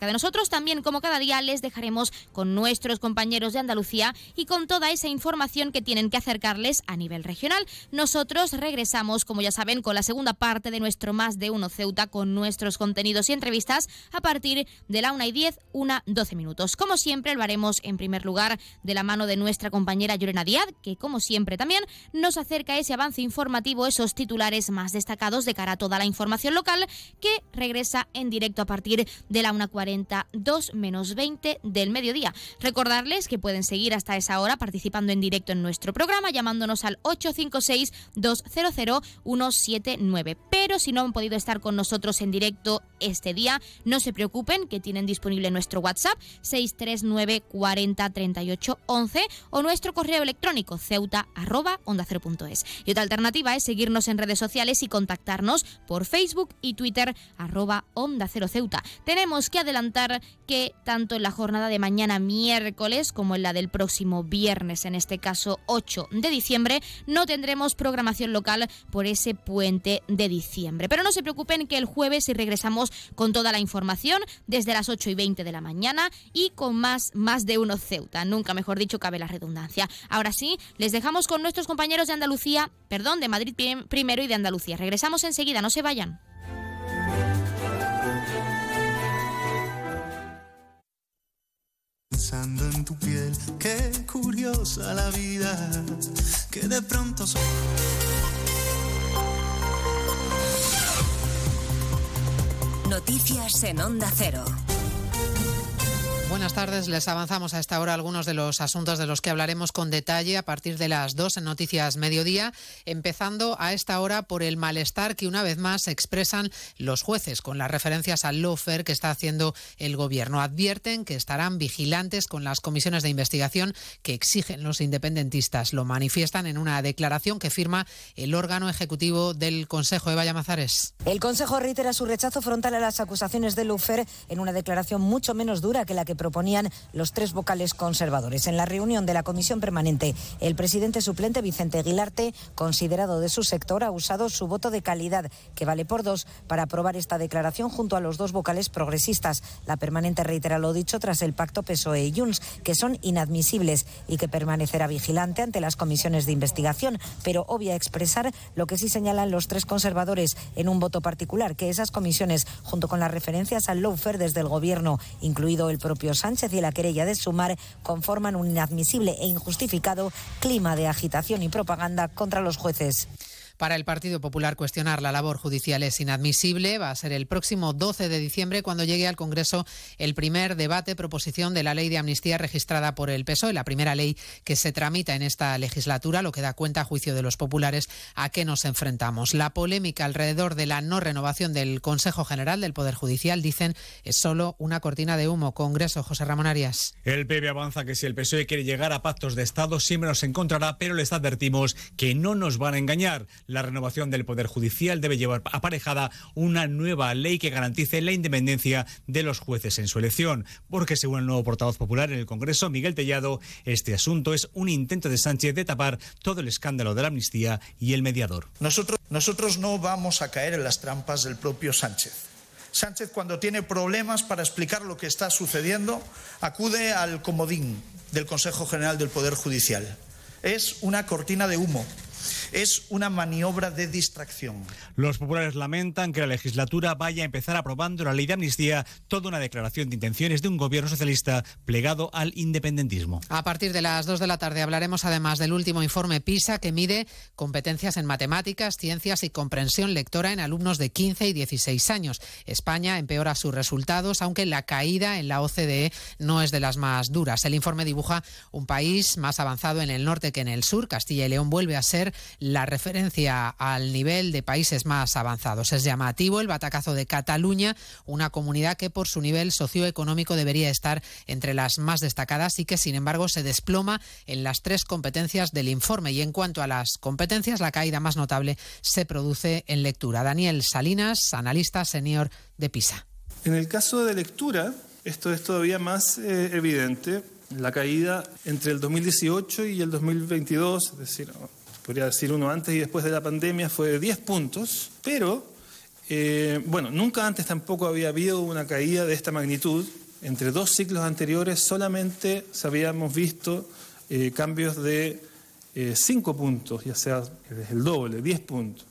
de nosotros. También, como cada día, les dejaremos con nuestros compañeros de Andalucía y con toda esa información que tienen que acercarles a nivel regional. Nosotros regresamos, como ya saben, con la segunda parte de nuestro Más de Uno Ceuta con nuestros contenidos y entrevistas a partir de la 1 y 10, una 12 minutos. Como siempre, lo haremos en primer lugar de la mano de nuestra compañera Llorena Díaz, que como siempre también nos acerca ese avance informativo, esos titulares más destacados de cara a toda la información local que regresa en directo a partir de la 1.40 40, 2 menos 20 del mediodía. Recordarles que pueden seguir hasta esa hora participando en directo en nuestro programa llamándonos al 856-200-179. Pero si no han podido estar con nosotros en directo este día, no se preocupen que tienen disponible nuestro WhatsApp 639 40 38 11 o nuestro correo electrónico ceuta arroba onda 0.es. Y otra alternativa es seguirnos en redes sociales y contactarnos por Facebook y Twitter arroba onda 0 ceuta. Tenemos que adelantar que tanto en la jornada de mañana miércoles como en la del próximo viernes, en este caso 8 de diciembre, no tendremos programación local por ese puente de diciembre. Pero no se preocupen que el jueves regresamos con toda la información desde las 8 y 20 de la mañana y con más, más de uno Ceuta. Nunca mejor dicho cabe la redundancia. Ahora sí, les dejamos con nuestros compañeros de Andalucía, perdón, de Madrid primero y de Andalucía. Regresamos enseguida, no se vayan. Pensando en tu piel, qué curiosa la vida, que de pronto... Noticias en Onda Cero. Buenas tardes, les avanzamos a esta hora algunos de los asuntos de los que hablaremos con detalle a partir de las dos en Noticias Mediodía, empezando a esta hora por el malestar que una vez más expresan los jueces con las referencias al lawfare que está haciendo el Gobierno. Advierten que estarán vigilantes con las comisiones de investigación que exigen los independentistas. Lo manifiestan en una declaración que firma el órgano ejecutivo del Consejo. Eva Llamazares. El Consejo reitera su rechazo frontal a las acusaciones de lawfare en una declaración mucho menos dura que la que proponían los tres vocales conservadores. En la reunión de la comisión permanente, el presidente suplente Vicente Aguilarte, considerado de su sector, ha usado su voto de calidad, que vale por dos, para aprobar esta declaración junto a los dos vocales progresistas. La permanente reitera lo dicho tras el pacto PSOE y Junts, que son inadmisibles y que permanecerá vigilante ante las comisiones de investigación, pero obvia expresar lo que sí señalan los tres conservadores en un voto particular, que esas comisiones, junto con las referencias al lawfare desde el Gobierno, incluido el propio Sánchez y la querella de Sumar conforman un inadmisible e injustificado clima de agitación y propaganda contra los jueces. Para el Partido Popular cuestionar la labor judicial es inadmisible. Va a ser el próximo 12 de diciembre cuando llegue al Congreso el primer debate proposición de la ley de amnistía registrada por el PSOE, la primera ley que se tramita en esta legislatura, lo que da cuenta a juicio de los populares a qué nos enfrentamos. La polémica alrededor de la no renovación del Consejo General del Poder Judicial, dicen, es solo una cortina de humo. Congreso, José Ramón Arias. El PP avanza que si el PSOE quiere llegar a pactos de Estado siempre nos encontrará, pero les advertimos que no nos van a engañar la renovación del Poder Judicial debe llevar aparejada una nueva ley que garantice la independencia de los jueces en su elección, porque según el nuevo portavoz popular en el Congreso, Miguel Tellado, este asunto es un intento de Sánchez de tapar todo el escándalo de la amnistía y el mediador. Nosotros, nosotros no vamos a caer en las trampas del propio Sánchez. Sánchez, cuando tiene problemas para explicar lo que está sucediendo, acude al comodín del Consejo General del Poder Judicial. Es una cortina de humo es una maniobra de distracción. Los populares lamentan que la legislatura vaya a empezar aprobando la ley de amnistía, toda una declaración de intenciones de un gobierno socialista plegado al independentismo. A partir de las 2 de la tarde hablaremos además del último informe PISA que mide competencias en matemáticas, ciencias y comprensión lectora en alumnos de 15 y 16 años. España empeora sus resultados, aunque la caída en la OCDE no es de las más duras. El informe dibuja un país más avanzado en el norte que en el sur. Castilla y León vuelve a ser la referencia al nivel de países más avanzados. Es llamativo el batacazo de Cataluña, una comunidad que por su nivel socioeconómico debería estar entre las más destacadas y que sin embargo se desploma en las tres competencias del informe. Y en cuanto a las competencias, la caída más notable se produce en lectura. Daniel Salinas, analista senior de PISA. En el caso de lectura, esto es todavía más eh, evidente. La caída entre el 2018 y el 2022, es decir, podría decir uno antes y después de la pandemia, fue de 10 puntos, pero eh, bueno, nunca antes tampoco había habido una caída de esta magnitud. Entre dos ciclos anteriores solamente habíamos visto eh, cambios de 5 eh, puntos, ya sea el doble, 10 puntos.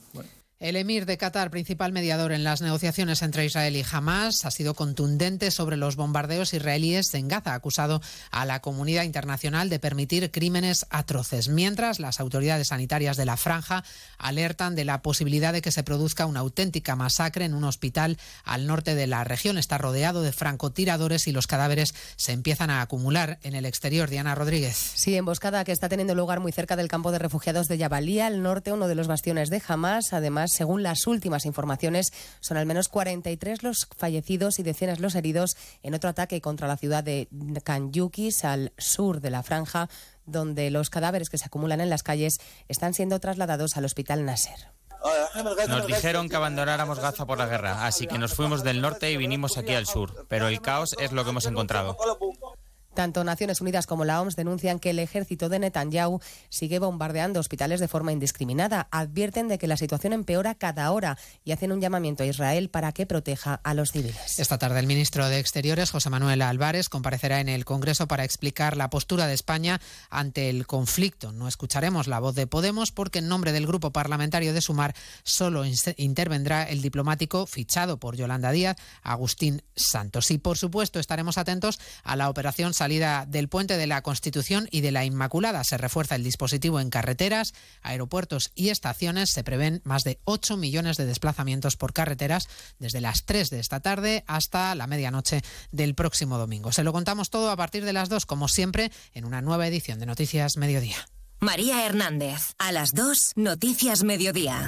El emir de Qatar, principal mediador en las negociaciones entre Israel y Hamas, ha sido contundente sobre los bombardeos israelíes en Gaza, acusado a la comunidad internacional de permitir crímenes atroces, mientras las autoridades sanitarias de la franja alertan de la posibilidad de que se produzca una auténtica masacre en un hospital al norte de la región. Está rodeado de francotiradores y los cadáveres se empiezan a acumular en el exterior. Diana Rodríguez. Sí, emboscada que está teniendo lugar muy cerca del campo de refugiados de Yabalía, al norte, uno de los bastiones de Hamas. Además, según las últimas informaciones, son al menos 43 los fallecidos y decenas los heridos en otro ataque contra la ciudad de Khan al sur de la franja, donde los cadáveres que se acumulan en las calles están siendo trasladados al hospital Nasser. Nos dijeron que abandonáramos Gaza por la guerra, así que nos fuimos del norte y vinimos aquí al sur, pero el caos es lo que hemos encontrado. Tanto Naciones Unidas como la OMS denuncian que el ejército de Netanyahu sigue bombardeando hospitales de forma indiscriminada. Advierten de que la situación empeora cada hora y hacen un llamamiento a Israel para que proteja a los civiles. Esta tarde el ministro de Exteriores, José Manuel Álvarez, comparecerá en el Congreso para explicar la postura de España ante el conflicto. No escucharemos la voz de Podemos porque en nombre del grupo parlamentario de Sumar solo intervendrá el diplomático fichado por Yolanda Díaz, Agustín Santos. Y por supuesto estaremos atentos a la operación salida del puente de la Constitución y de la Inmaculada. Se refuerza el dispositivo en carreteras, aeropuertos y estaciones. Se prevén más de 8 millones de desplazamientos por carreteras desde las 3 de esta tarde hasta la medianoche del próximo domingo. Se lo contamos todo a partir de las 2, como siempre, en una nueva edición de Noticias Mediodía. María Hernández, a las 2, Noticias Mediodía.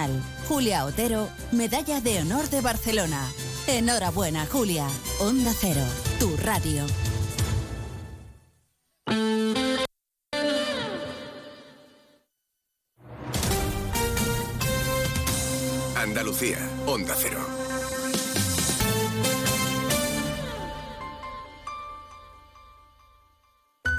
Julia Otero, Medalla de Honor de Barcelona. Enhorabuena, Julia. Onda Cero, tu radio. Andalucía, Onda Cero.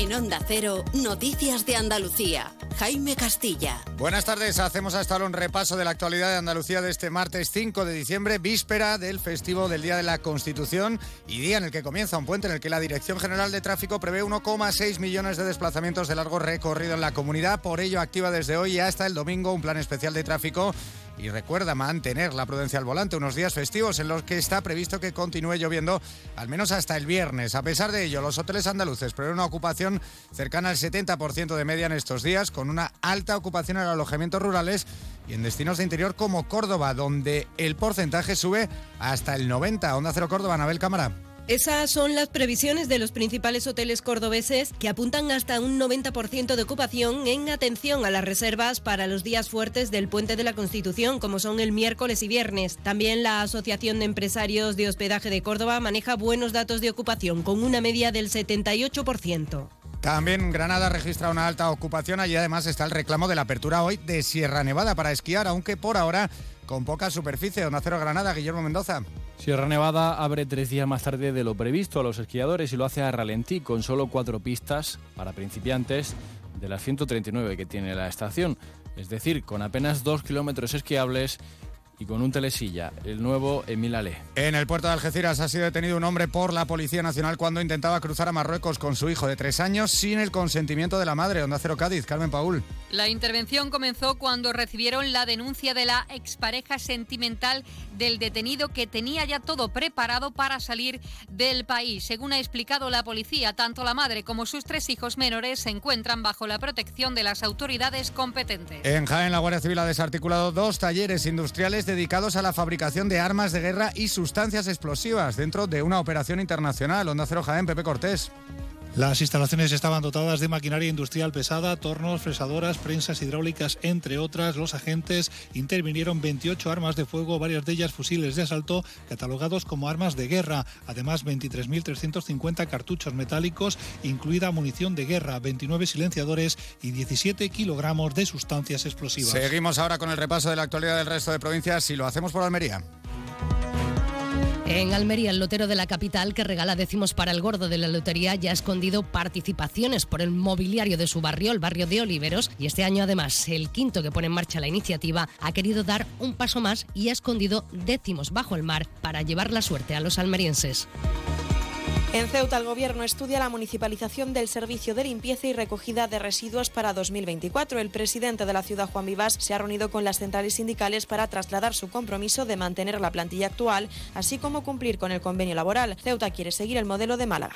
En Onda Cero, Noticias de Andalucía. Jaime Castilla. Buenas tardes, hacemos hasta ahora un repaso de la actualidad de Andalucía de este martes 5 de diciembre, víspera del festivo del Día de la Constitución y día en el que comienza un puente en el que la Dirección General de Tráfico prevé 1,6 millones de desplazamientos de largo recorrido en la comunidad. Por ello, activa desde hoy hasta el domingo un plan especial de tráfico y recuerda mantener la prudencia al volante unos días festivos en los que está previsto que continúe lloviendo al menos hasta el viernes. A pesar de ello, los hoteles andaluces prevén una ocupación cercana al 70% de media en estos días, con una alta ocupación en alojamientos rurales y en destinos de interior como Córdoba, donde el porcentaje sube hasta el 90%. Onda Cero Córdoba, Anabel Cámara. Esas son las previsiones de los principales hoteles cordobeses que apuntan hasta un 90% de ocupación en atención a las reservas para los días fuertes del Puente de la Constitución, como son el miércoles y viernes. También la Asociación de Empresarios de Hospedaje de Córdoba maneja buenos datos de ocupación, con una media del 78%. También Granada registra una alta ocupación. Allí además está el reclamo de la apertura hoy de Sierra Nevada para esquiar, aunque por ahora con poca superficie. Onda Cero Granada, Guillermo Mendoza. Sierra Nevada abre tres días más tarde de lo previsto a los esquiadores y lo hace a ralentí, con solo cuatro pistas para principiantes de las 139 que tiene la estación. Es decir, con apenas dos kilómetros esquiables y con un telesilla, el nuevo Emil Ale. En el puerto de Algeciras ha sido detenido un hombre por la Policía Nacional cuando intentaba cruzar a Marruecos con su hijo de tres años sin el consentimiento de la madre. Onda Cero Cádiz, Carmen Paul. La intervención comenzó cuando recibieron la denuncia de la expareja sentimental del detenido que tenía ya todo preparado para salir del país. Según ha explicado la policía, tanto la madre como sus tres hijos menores se encuentran bajo la protección de las autoridades competentes. En Jaén, la Guardia Civil ha desarticulado dos talleres industriales dedicados a la fabricación de armas de guerra y sustancias explosivas dentro de una operación internacional. Onda Cero Jaén, Pepe Cortés. Las instalaciones estaban dotadas de maquinaria industrial pesada, tornos, fresadoras, prensas hidráulicas, entre otras. Los agentes intervinieron 28 armas de fuego, varias de ellas fusiles de asalto, catalogados como armas de guerra. Además, 23.350 cartuchos metálicos, incluida munición de guerra, 29 silenciadores y 17 kilogramos de sustancias explosivas. Seguimos ahora con el repaso de la actualidad del resto de provincias y lo hacemos por Almería. En Almería, el lotero de la capital, que regala décimos para el gordo de la lotería, ya ha escondido participaciones por el mobiliario de su barrio, el barrio de Oliveros, y este año además, el quinto que pone en marcha la iniciativa, ha querido dar un paso más y ha escondido décimos bajo el mar para llevar la suerte a los almerienses. En Ceuta, el Gobierno estudia la municipalización del servicio de limpieza y recogida de residuos para 2024. El presidente de la ciudad, Juan Vivas, se ha reunido con las centrales sindicales para trasladar su compromiso de mantener la plantilla actual, así como cumplir con el convenio laboral. Ceuta quiere seguir el modelo de Málaga.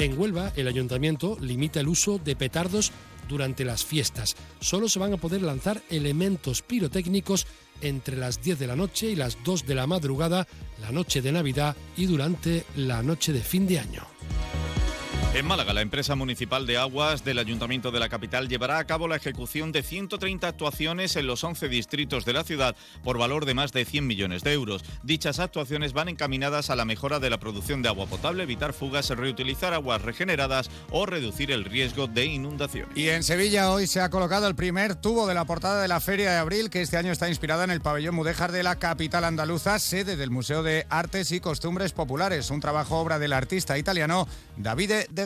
En Huelva, el ayuntamiento limita el uso de petardos durante las fiestas. Solo se van a poder lanzar elementos pirotécnicos entre las 10 de la noche y las 2 de la madrugada, la noche de Navidad y durante la noche de fin de año. En Málaga, la empresa municipal de aguas del Ayuntamiento de la capital llevará a cabo la ejecución de 130 actuaciones en los 11 distritos de la ciudad por valor de más de 100 millones de euros. Dichas actuaciones van encaminadas a la mejora de la producción de agua potable, evitar fugas, reutilizar aguas regeneradas o reducir el riesgo de inundación. Y en Sevilla hoy se ha colocado el primer tubo de la portada de la Feria de Abril, que este año está inspirada en el pabellón Mudéjar de la capital andaluza, sede del Museo de Artes y Costumbres Populares, un trabajo obra del artista italiano Davide de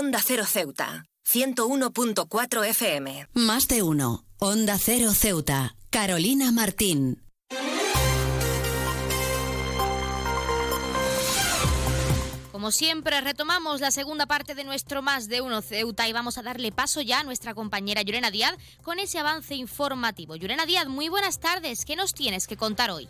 Onda Cero Ceuta, 101.4 FM. Más de uno. Onda Cero Ceuta. Carolina Martín. Como siempre, retomamos la segunda parte de nuestro Más de Uno Ceuta y vamos a darle paso ya a nuestra compañera Yurena Díaz con ese avance informativo. Yurena Díaz, muy buenas tardes. ¿Qué nos tienes que contar hoy?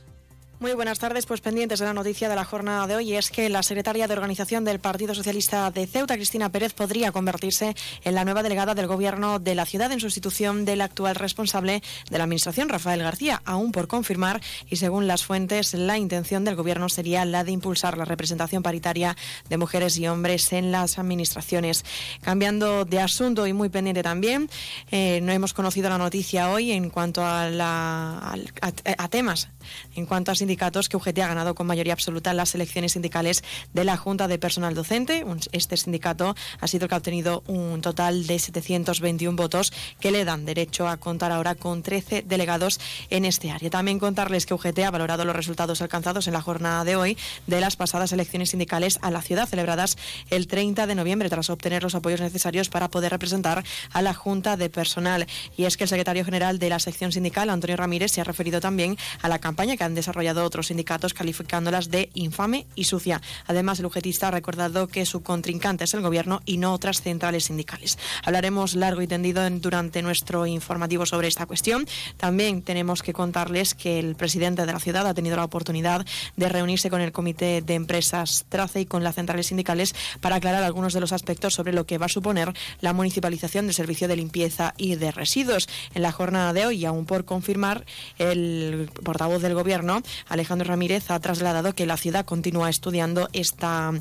Muy buenas tardes, pues pendientes de la noticia de la jornada de hoy es que la secretaria de organización del Partido Socialista de Ceuta, Cristina Pérez, podría convertirse en la nueva delegada del gobierno de la ciudad en sustitución del actual responsable de la administración, Rafael García, aún por confirmar y según las fuentes la intención del gobierno sería la de impulsar la representación paritaria de mujeres y hombres en las administraciones. Cambiando de asunto y muy pendiente también, eh, no hemos conocido la noticia hoy en cuanto a, la, a, a temas, en cuanto a sindicatos que UGT ha ganado con mayoría absoluta en las elecciones sindicales de la Junta de Personal Docente. Este sindicato ha sido el que ha obtenido un total de 721 votos que le dan derecho a contar ahora con 13 delegados en este área. También contarles que UGT ha valorado los resultados alcanzados en la jornada de hoy de las pasadas elecciones sindicales a la ciudad celebradas el 30 de noviembre tras obtener los apoyos necesarios para poder representar a la Junta de Personal. Y es que el secretario general de la sección sindical, Antonio Ramírez, se ha referido también a la campaña que han desarrollado otros sindicatos calificándolas de infame y sucia. Además, el ujetista ha recordado que su contrincante es el gobierno y no otras centrales sindicales. Hablaremos largo y tendido durante nuestro informativo sobre esta cuestión. También tenemos que contarles que el presidente de la ciudad ha tenido la oportunidad de reunirse con el comité de empresas TRACE y con las centrales sindicales para aclarar algunos de los aspectos sobre lo que va a suponer la municipalización del servicio de limpieza y de residuos. En la jornada de hoy, aún por confirmar, el portavoz del Gobierno, Alejandro Ramírez, ha trasladado que la ciudad continúa estudiando esta,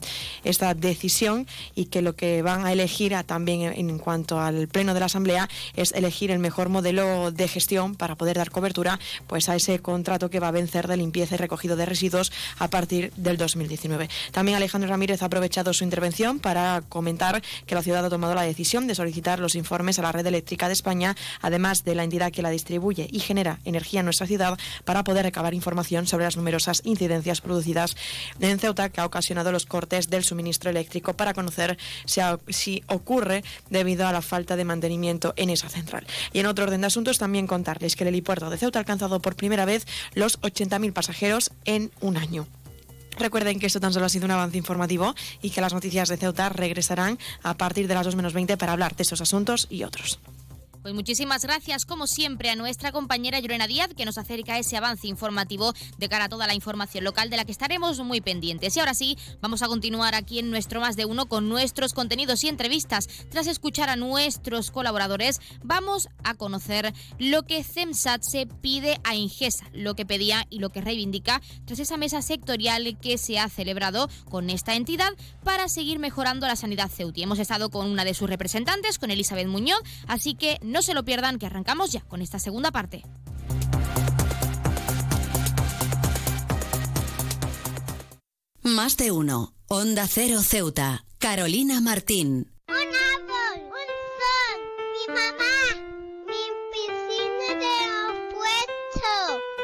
esta decisión y que lo que van a elegir también en, cuanto al Pleno de la Asamblea es elegir el mejor modelo de gestión para poder dar cobertura pues, a ese contrato que va a vencer de limpieza y recogido de residuos a partir del 2019. También Alejandro Ramírez ha aprovechado su intervención para comentar que la ciudad ha tomado la decisión de solicitar los informes a la red eléctrica de España, además de la entidad que la distribuye y genera energía en nuestra ciudad, para poder recabar información sobre las numerosas incidencias producidas en Ceuta que ha ocasionado los cortes del suministro eléctrico para conocer si, ocurre debido a la falta de mantenimiento en esa central. Y en otro orden de asuntos también contarles que el helipuerto de Ceuta ha alcanzado por primera vez los 80.000 pasajeros en un año. Recuerden que esto tan solo ha sido un avance informativo y que las noticias de Ceuta regresarán a partir de las 2 menos 20 para hablar de esos asuntos y otros. Pues muchísimas gracias, como siempre, a nuestra compañera Llorena Díaz, que nos acerca ese avance informativo de cara a toda la información local de la que estaremos muy pendientes. Y ahora sí, vamos a continuar aquí en nuestro Más de Uno con nuestros contenidos y entrevistas. Tras escuchar a nuestros colaboradores, vamos a conocer lo que CEMSAT se pide a Ingesa, lo que pedía y lo que reivindica tras esa mesa sectorial que se ha celebrado con esta entidad para seguir mejorando la sanidad ceuti. Hemos estado con una de sus representantes, con Elizabeth Muñoz, así que no se lo pierdan, que arrancamos ya con esta segunda parte. Más de uno. Onda Cero Ceuta. Carolina Martín.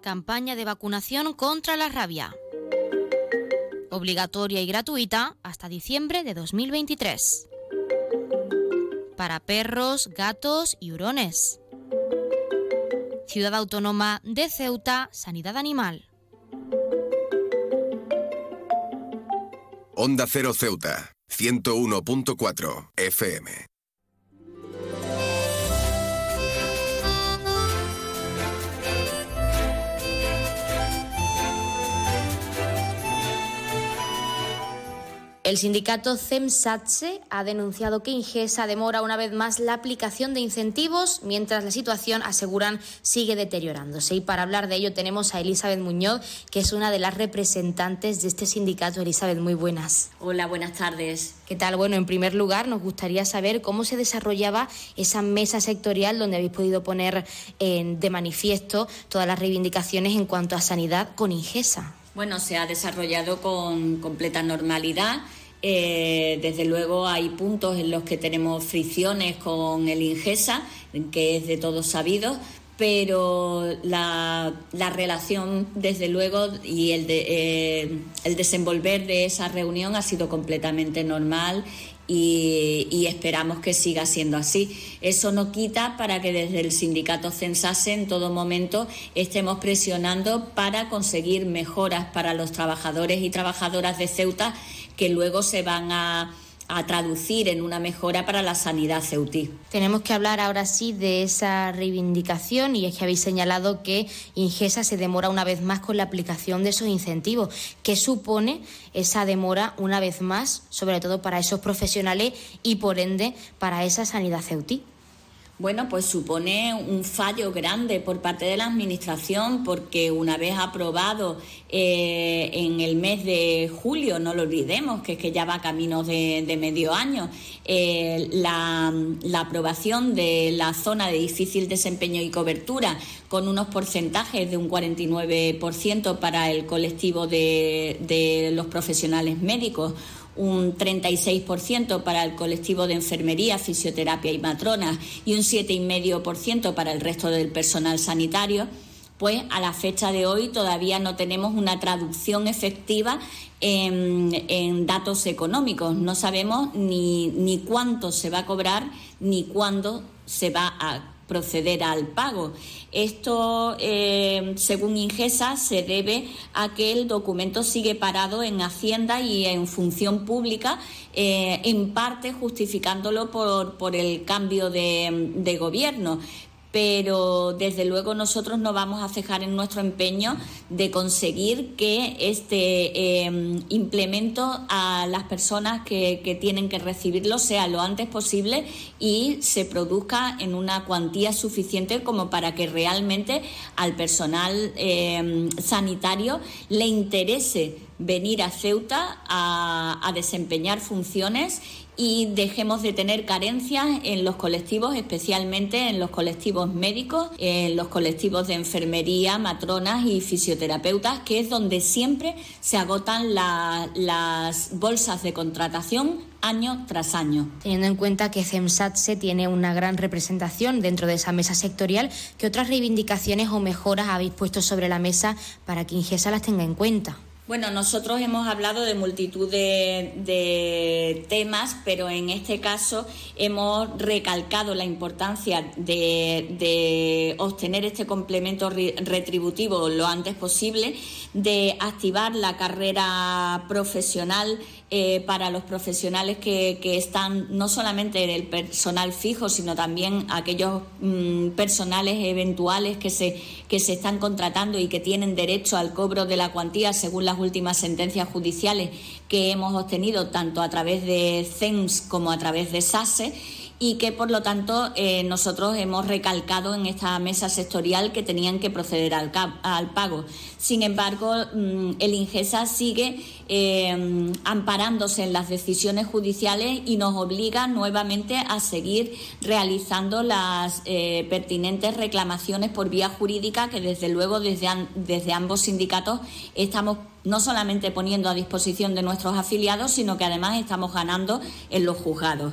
campaña de vacunación contra la rabia. Obligatoria y gratuita hasta diciembre de 2023. Para perros, gatos y hurones. Ciudad Autónoma de Ceuta, Sanidad Animal. Onda Cero Ceuta, 101.4 FM. El sindicato CEMSATSE ha denunciado que Ingesa demora una vez más la aplicación de incentivos mientras la situación, aseguran, sigue deteriorándose. Y para hablar de ello tenemos a Elizabeth Muñoz, que es una de las representantes de este sindicato. Elizabeth, muy buenas. Hola, buenas tardes. ¿Qué tal? Bueno, en primer lugar, nos gustaría saber cómo se desarrollaba esa mesa sectorial donde habéis podido poner de manifiesto todas las reivindicaciones en cuanto a sanidad con Ingesa. Bueno, se ha desarrollado con completa normalidad. Eh, desde luego hay puntos en los que tenemos fricciones con el Ingesa, que es de todos sabido, pero la, relación, desde luego, y el, eh, el desenvolver de esa reunión ha sido completamente normal y, esperamos que siga siendo así. Eso no quita para que desde el sindicato Censase en todo momento estemos presionando para conseguir mejoras para los trabajadores y trabajadoras de Ceuta que luego se van a, a traducir en una mejora para la sanidad ceutí. Tenemos que hablar ahora sí de esa reivindicación y es que habéis señalado que Ingesa se demora una vez más con la aplicación de esos incentivos. ¿Qué supone esa demora una vez más, sobre todo para esos profesionales y por ende para esa sanidad ceutí? Bueno, pues supone un fallo grande por parte de la Administración porque una vez aprobado eh, en el mes de julio, no lo olvidemos, que es que ya va camino de, medio año, eh, la, aprobación de la zona de difícil desempeño y cobertura con unos porcentajes de un 49% para el colectivo de los profesionales médicos, un 36% para el colectivo de enfermería, fisioterapia y matronas y un 7,5% para el resto del personal sanitario, pues a la fecha de hoy todavía no tenemos una traducción efectiva en, datos económicos. No sabemos ni, ni cuánto se va a cobrar ni cuándo se va a proceder al pago. Esto, eh, según Ingesa, se debe a que el documento sigue parado en Hacienda y en función pública, eh, en parte justificándolo por, el cambio de gobierno pero desde luego nosotros no vamos a cejar en nuestro empeño de conseguir que este em, implemento a las personas que, tienen que recibirlo sea lo antes posible y se produzca en una cuantía suficiente como para que realmente al personal em, sanitario le interese venir a Ceuta a desempeñar funciones y dejemos de tener carencias en los colectivos, especialmente en los colectivos médicos, en los colectivos de enfermería, matronas y fisioterapeutas, que es donde siempre se agotan las bolsas de contratación año tras año. Teniendo en cuenta que CEMSATSE tiene una gran representación dentro de esa mesa sectorial, ¿qué otras reivindicaciones o mejoras habéis puesto sobre la mesa para que Ingesa las tenga en cuenta? Bueno, nosotros hemos hablado de multitud de, temas, pero en este caso hemos recalcado la importancia de, obtener este complemento retributivo lo antes posible, de activar la carrera profesional eh, para los profesionales que, están no solamente en el personal fijo, sino también aquellos mm, personales eventuales que se, que se están contratando y que tienen derecho al cobro de la cuantía según las últimas sentencias judiciales que hemos obtenido tanto a través de CENS como a través de SASE y que por lo tanto eh, nosotros hemos recalcado en esta mesa sectorial que tenían que proceder al, pago. Sin embargo, mm, el INGESA sigue eh, amparándose en las decisiones judiciales y nos obliga nuevamente a seguir realizando las eh, pertinentes reclamaciones por vía jurídica que desde luego desde, desde ambos sindicatos estamos no solamente poniendo a disposición de nuestros afiliados, sino que además estamos ganando en los juzgados.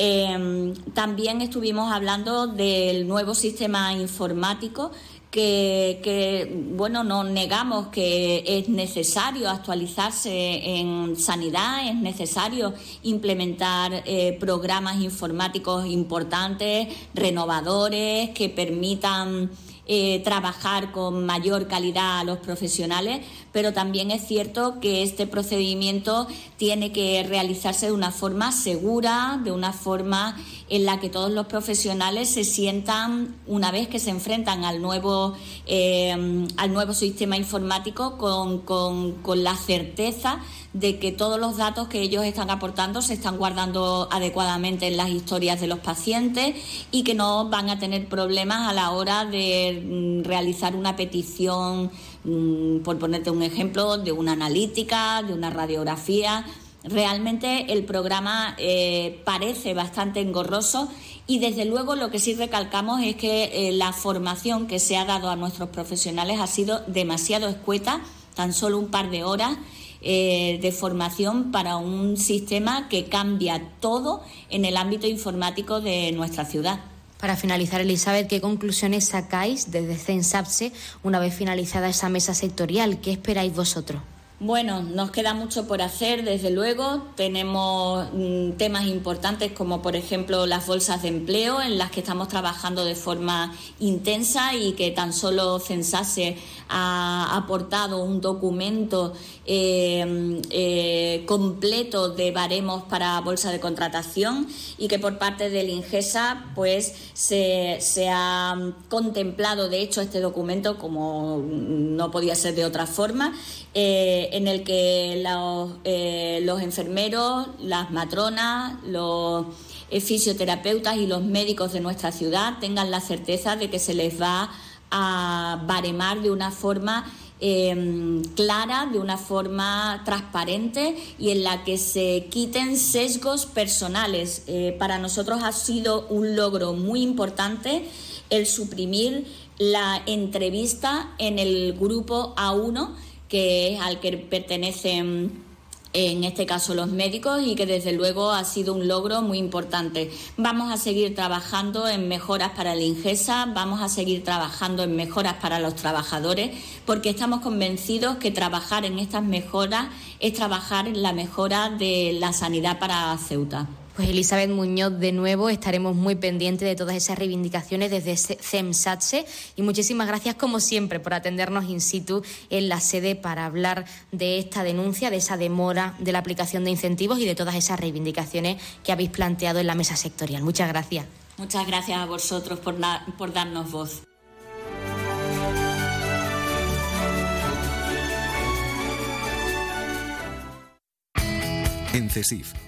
Em, también estuvimos hablando del nuevo sistema informático que, bueno, no negamos que es necesario actualizarse en sanidad, es necesario implementar eh, programas informáticos importantes, renovadores, que permitan eh, trabajar con mayor calidad a los profesionales, pero también es cierto que este procedimiento tiene que realizarse de una forma segura, de una forma en la que todos los profesionales se sientan, una vez que se enfrentan al nuevo, eh, al nuevo sistema informático, con, con la certeza de que todos los datos que ellos están aportando se están guardando adecuadamente en las historias de los pacientes y que no van a tener problemas a la hora de mm, realizar una petición, mm, por ponerte un ejemplo, de una analítica, de una radiografía. Realmente el programa eh, parece bastante engorroso y desde luego lo que sí recalcamos es que eh, la formación que se ha dado a nuestros profesionales ha sido demasiado escueta, tan solo un par de horas eh, de formación para un sistema que cambia todo en el ámbito informático de nuestra ciudad. Para finalizar, Elizabeth, ¿qué conclusiones sacáis desde CENSAPSE una vez finalizada esa mesa sectorial? ¿Qué esperáis vosotros? Bueno, nos queda mucho por hacer, desde luego. Tenemos mm, temas importantes como, por ejemplo, las bolsas de empleo, en las que estamos trabajando de forma intensa y que tan solo Censase ha aportado un documento eh, eh, completo de baremos para bolsa de contratación y que por parte del Ingesa pues se, se ha contemplado de hecho este documento como no podía ser de otra forma eh, en el que los, eh, los enfermeros, las matronas, los fisioterapeutas y los médicos de nuestra ciudad tengan la certeza de que se les va a baremar de una forma em, clara, de una forma transparente y en la que se quiten sesgos personales. Eh, para nosotros ha sido un logro muy importante el suprimir la entrevista en el grupo A1 que es al que pertenecen en este caso los médicos y que desde luego ha sido un logro muy importante. Vamos a seguir trabajando en mejoras para el Ingesa, vamos a seguir trabajando en mejoras para los trabajadores, porque estamos convencidos que trabajar en estas mejoras es trabajar en la mejora de la sanidad para Ceuta. Pues Elizabeth Muñoz, de nuevo estaremos muy pendientes de todas esas reivindicaciones desde CEMSATSE y muchísimas gracias como siempre por atendernos in situ en la sede para hablar de esta denuncia, de esa demora de la aplicación de incentivos y de todas esas reivindicaciones que habéis planteado en la mesa sectorial. Muchas gracias. Muchas gracias a vosotros por, por darnos voz. En CESIF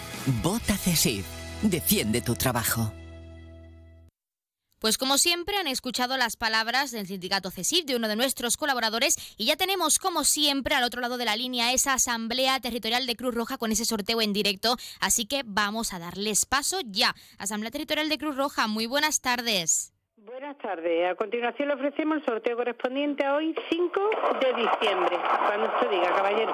Vota CESIF. Defiende tu trabajo. Pues como siempre han escuchado las palabras del sindicato CESIF, de uno de nuestros colaboradores, y ya tenemos como siempre al otro lado de la línea esa asamblea territorial de Cruz Roja con ese sorteo en directo, así que vamos a darles paso ya. Asamblea Territorial de Cruz Roja, muy buenas tardes. Buenas tardes. A continuación le ofrecemos el sorteo correspondiente a hoy 5 de diciembre. Cuando usted diga, caballero.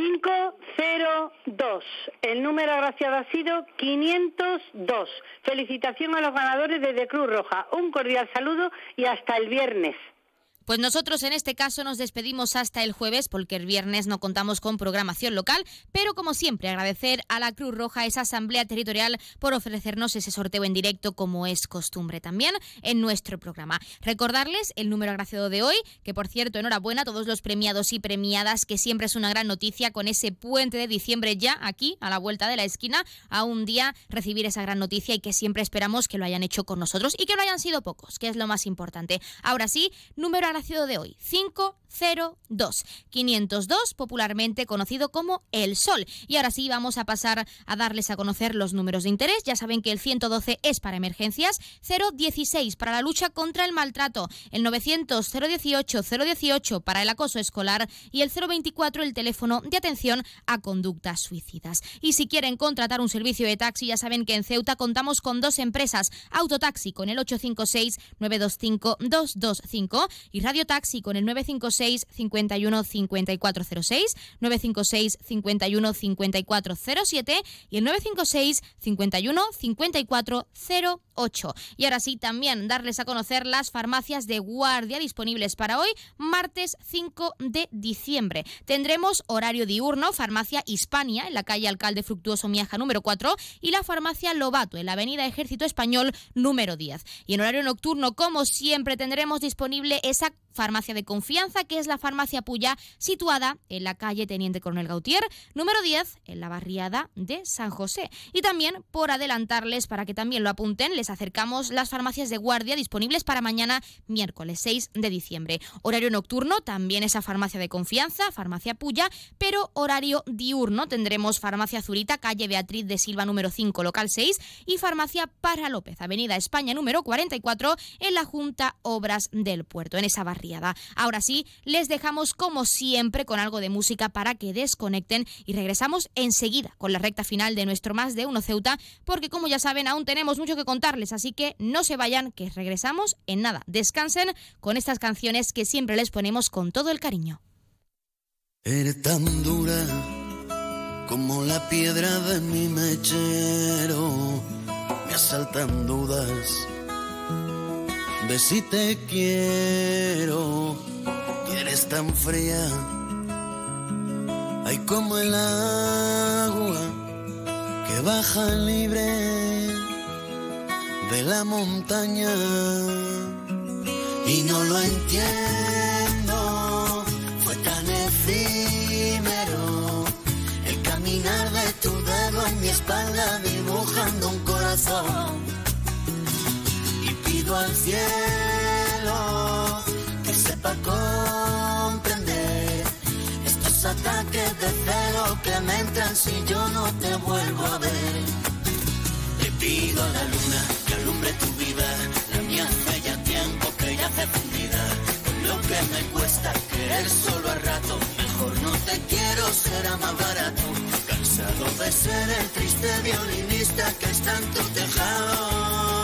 502. El ha sido 502. Felicitación a los ganadores de Cruz Roja. Un cordial saludo y hasta el viernes. Pues nosotros en este caso nos despedimos hasta el jueves porque el viernes no contamos con programación local, pero como siempre agradecer a la Cruz Roja esa asamblea territorial por ofrecernos ese sorteo en directo como es costumbre también en nuestro programa. Recordarles el número agraciado de hoy, que por cierto enhorabuena a todos los premiados y premiadas, que siempre es una gran noticia con ese puente de diciembre ya aquí a la vuelta de la esquina, a un día recibir esa gran noticia y que siempre esperamos que lo hayan hecho con nosotros y que no hayan sido pocos, que es lo más importante. Ahora sí, número agraciado de hoy, 502, 502, popularmente conocido como el Sol. Y ahora sí vamos a pasar a darles a conocer los números de interés. Ya saben que el 112 es para emergencias, 016 para la lucha contra el maltrato, el 900 018 018 para el acoso escolar y el 024 el teléfono de atención a conductas suicidas. Y si quieren contratar un servicio de taxi, ya saben que en Ceuta contamos con dos empresas, Autotaxi con el 856 925 225 y Radio Taxi con el 956 51 5406, 956 51 5407 y el 956 51 5408. Y ahora sí, también darles a conocer las farmacias de guardia disponibles para hoy, martes 5 de diciembre. Tendremos horario diurno, farmacia Hispania en la calle Alcalde Fructuoso Miaja número 4 y la farmacia Lobato en la avenida Ejército Español número 10. Y en horario nocturno, como siempre, tendremos disponible esa Black farmacia de confianza, que es la farmacia Puya, situada en la calle Teniente Coronel Gautier, número 10, en la barriada de San José. Y también, por adelantarles, para que también lo apunten, les acercamos las farmacias de guardia disponibles para mañana, miércoles 6 de diciembre. Horario nocturno, también esa farmacia de confianza, farmacia Puya, pero horario diurno tendremos farmacia Zurita, calle Beatriz de Silva, número 5, local 6, y farmacia Para López, avenida España, número 44, en la Junta Obras del Puerto, en esa barriada. Ahora sí, les dejamos como siempre con algo de música para que desconecten y regresamos enseguida con la recta final de nuestro Más de Uno Ceuta, porque como ya saben, aún tenemos mucho que contarles, así que no se vayan, que regresamos en nada. Descansen con estas canciones que siempre les ponemos con todo el cariño. Eres tan dura como la piedra de mi mechero, me asaltan dudas si te quiero, que eres tan fría, hay como el agua que baja libre de la montaña. Y no lo entiendo, fue tan efímero el caminar de tu dedo en mi espalda dibujando un corazón pido al cielo que sepa comprender estos ataques de celo que me entran si yo no te vuelvo a ver. Le pido a la luna que alumbre tu vida, la mía hace ya tiempo que ya hace fundida. Con lo que me cuesta querer solo a rato, mejor no te quiero, será más barato. Cansado de ser el triste violinista que está en tu tejado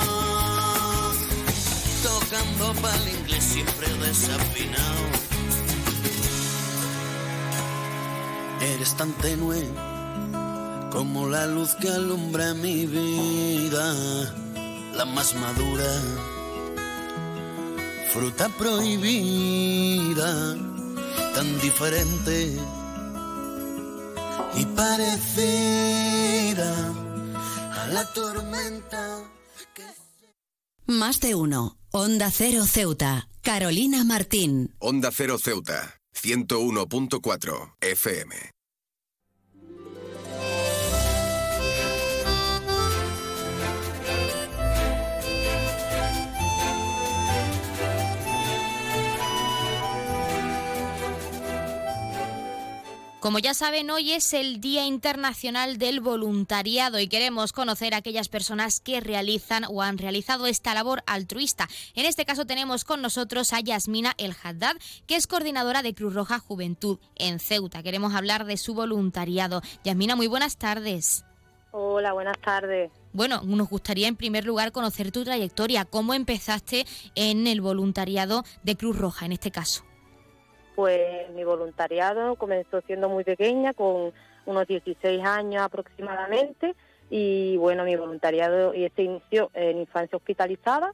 tocando para el inglés siempre desafinado. Eres tan tenue como la luz que alumbra mi vida, la más madura, fruta prohibida, tan diferente y parecida a la tormenta. Más de uno. Onda Cero Ceuta. Carolina Martín. Onda Cero Ceuta. 101.4 FM. Como ya saben, hoy es el Día Internacional del Voluntariado y queremos conocer a aquellas personas que realizan o han realizado esta labor altruista. En este caso tenemos con nosotros a Yasmina El Haddad, que es coordinadora de Cruz Roja Juventud en Ceuta. Queremos hablar de su voluntariado. Yasmina, muy buenas tardes. Hola, buenas tardes. Bueno, nos gustaría en primer lugar conocer tu trayectoria. ¿Cómo empezaste en el voluntariado de Cruz Roja en este caso? Pues mi voluntariado comenzó siendo muy pequeña, con unos 16 años aproximadamente, y bueno, mi voluntariado y se inició en infancia hospitalizada,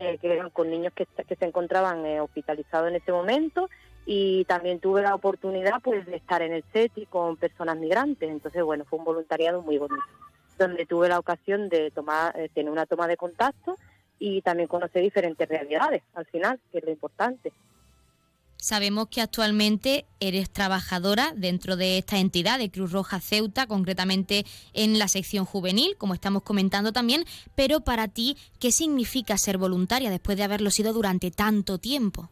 eh, que eran con niños que, se encontraban eh, hospitalizados en ese momento, y también tuve la oportunidad pues de estar en el CETI con personas migrantes, entonces bueno, fue un voluntariado muy bonito, donde tuve la ocasión de tomar, eh, tener una toma de contacto y también conocer diferentes realidades al final, que es lo importante. Sabemos que actualmente eres trabajadora dentro de esta entidad de Cruz Roja Ceuta, concretamente en la sección juvenil, como estamos comentando también, pero para ti, ¿qué significa ser voluntaria después de haberlo sido durante tanto tiempo?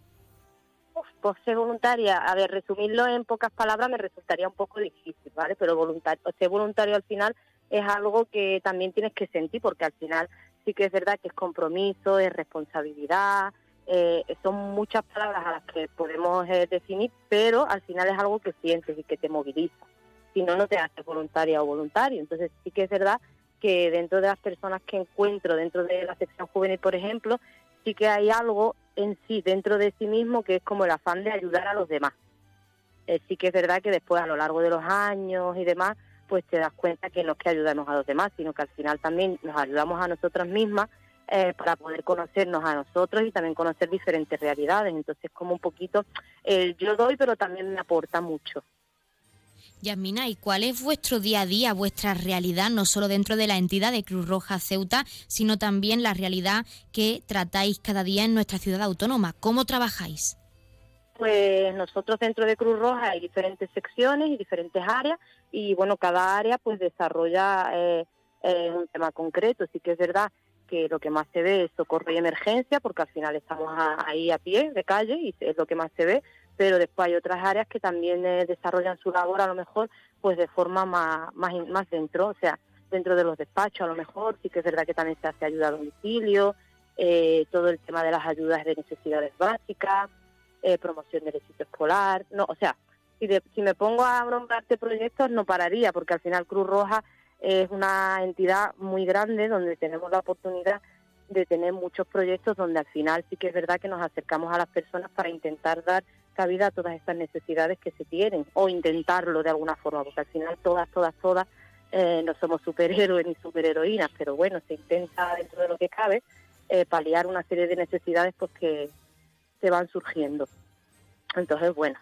pues ser voluntaria, a ver, resumirlo en pocas palabras me resultaría un poco difícil, ¿vale? Pero voluntario, ser voluntario al final es algo que también tienes que sentir, porque al final sí que es verdad que es compromiso, es responsabilidad, eh, son muchas palabras a las que podemos eh, definir, pero al final es algo que sientes y que te moviliza. Si no, no te haces voluntaria o voluntario. Entonces sí que es verdad que dentro de las personas que encuentro, dentro de la sección juvenil, por ejemplo, sí que hay algo en sí, dentro de sí mismo, que es como el afán de ayudar a los demás. Eh, sí que es verdad que después, a lo largo de los años y demás, pues te das cuenta que no es que ayudamos a los demás, sino que al final también nos ayudamos a nosotras mismas eh, para poder conocernos a nosotros y también conocer diferentes realidades. Entonces, como un poquito, el yo doy, pero también me aporta mucho. Yasmina, ¿y cuál es vuestro día a día, vuestra realidad, no solo dentro de la entidad de Cruz Roja Ceuta, sino también la realidad que tratáis cada día en nuestra ciudad autónoma? ¿Cómo trabajáis? pues nosotros dentro de Cruz Roja hay diferentes secciones y diferentes áreas y bueno, cada área pues desarrolla eh, eh, un tema concreto. Sí que es verdad que lo que más se ve es socorro y emergencia, porque al final estamos ahí a pie de calle y es lo que más se ve, pero después hay otras áreas que también eh, desarrollan su labor a lo mejor pues de forma más, más, más dentro, o sea, dentro de los despachos a lo mejor, sí que es verdad que también se hace ayuda a domicilio, eh, todo el tema de las ayudas de necesidades básicas, eh, promoción del éxito escolar, no, o sea, si, si me pongo a nombrarte proyectos no pararía, porque al final Cruz Roja es una entidad muy grande donde tenemos la oportunidad de tener muchos proyectos donde al final sí que es verdad que nos acercamos a las personas para intentar dar cabida a todas estas necesidades que se tienen o intentarlo de alguna forma, porque al final todas, todas, todas eh, no somos superhéroes ni superheroínas, pero bueno, se intenta dentro de lo que cabe eh, paliar una serie de necesidades pues que se van surgiendo. Entonces, bueno,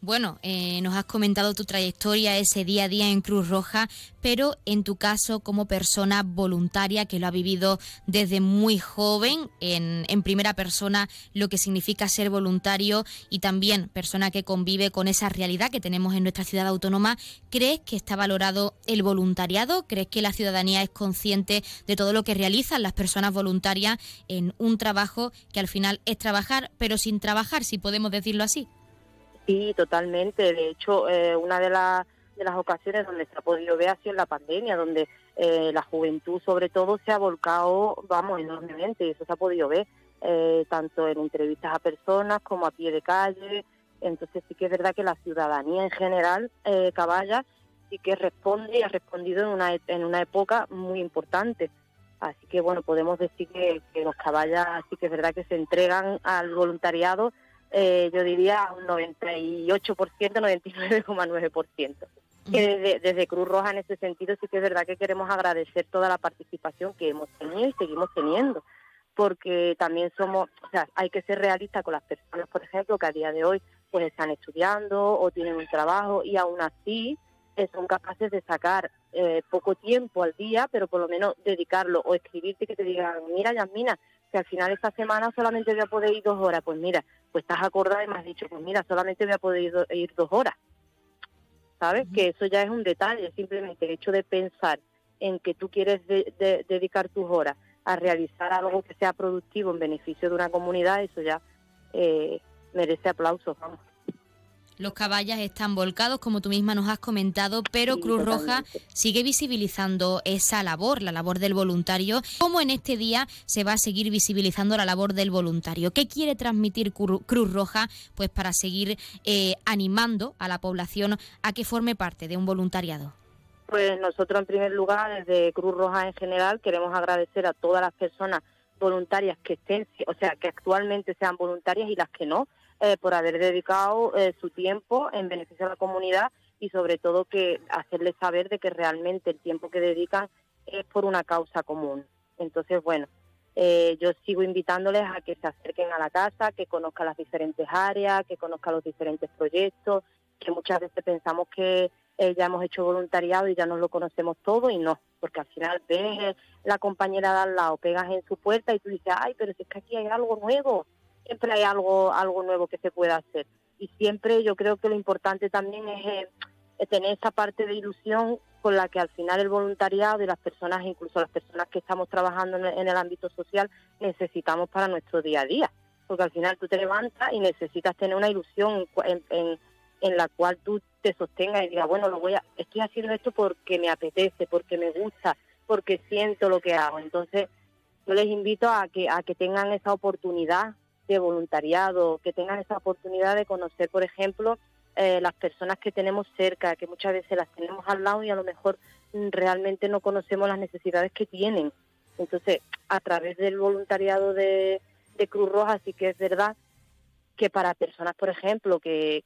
bueno, eh, nos has comentado tu trayectoria ese día a día en Cruz Roja, pero en tu caso como persona voluntaria que lo ha vivido desde muy joven, en, en, primera persona, lo que significa ser voluntario y también persona que convive con esa realidad que tenemos en nuestra ciudad autónoma, ¿crees que está valorado el voluntariado? ¿Crees que la ciudadanía es consciente de todo lo que realizan las personas voluntarias en un trabajo que al final es trabajar, pero sin trabajar, si podemos decirlo así? Sí, totalmente. De hecho, eh, una de, de las ocasiones donde se ha podido ver ha sido en la pandemia, donde eh, la juventud sobre todo se ha volcado, vamos, enormemente, y eso se ha podido ver, eh, tanto en entrevistas a personas como a pie de calle. Entonces sí que es verdad que la ciudadanía en general, Caballa, sí que responde y ha respondido en una, en una época muy importante. Así que bueno, podemos decir que los caballas sí que es verdad que se entregan al voluntariado eh, yo diría un 98%, 99,9%. Que desde, desde, Cruz Roja en ese sentido sí que es verdad que queremos agradecer toda la participación que hemos tenido y seguimos teniendo, porque también somos, o sea, hay que ser realistas con las personas, por ejemplo, que a día de hoy pues están estudiando o tienen un trabajo y aún así eh, son capaces de sacar eh, poco tiempo al día, pero por lo menos dedicarlo o escribirte que te digan, mira Yasmina, que al final esta semana solamente voy a poder ir dos horas, pues mira, pues estás acordada y me has dicho, pues mira, solamente voy a poder ir, dos horas. ¿Sabes? Que eso ya es un detalle, simplemente el hecho de pensar en que tú quieres dedicar tus horas a realizar algo que sea productivo en beneficio de una comunidad, eso ya eh, merece aplausos, vamos. Los caballas están volcados, como tú misma nos has comentado, pero Cruz Roja sigue visibilizando esa labor, la labor del voluntario. ¿Cómo en este día se va a seguir visibilizando la labor del voluntario? ¿Qué quiere transmitir Cruz Roja pues para seguir eh, animando a la población a que forme parte de un voluntariado? Pues nosotros en primer lugar, desde Cruz Roja en general, queremos agradecer a todas las personas voluntarias que estén, o sea, que actualmente sean voluntarias y las que no, eh, por haber dedicado eh, su tiempo en beneficio de la comunidad y sobre todo que hacerles saber de que realmente el tiempo que dedican es por una causa común. Entonces, bueno, eh, yo sigo invitándoles a que se acerquen a la casa, que conozcan las diferentes áreas, que conozcan los diferentes proyectos, que muchas veces pensamos que ya hemos hecho voluntariado y ya nos lo conocemos todo y no, porque al final ves la compañera de al lado, pegas en su puerta y tú dices, ay, pero si es que aquí hay algo nuevo, siempre hay algo, algo nuevo que se pueda hacer. Y siempre yo creo que lo importante también es, eh, tener esa parte de ilusión con la que al final el voluntariado y las personas, incluso las personas que estamos trabajando en el, ámbito social, necesitamos para nuestro día a día. Porque al final tú te levantas y necesitas tener una ilusión en, en, en la cual tú te sostengas y digas, bueno, lo voy a, estoy haciendo esto porque me apetece, porque me gusta, porque siento lo que hago. Entonces, yo les invito a que, a que tengan esa oportunidad de voluntariado, que tengan esa oportunidad de conocer, por ejemplo, eh, las personas que tenemos cerca, que muchas veces las tenemos al lado y a lo mejor mm, realmente no conocemos las necesidades que tienen. Entonces, a través del voluntariado de, Cruz Roja sí que es verdad que para personas, por ejemplo, que,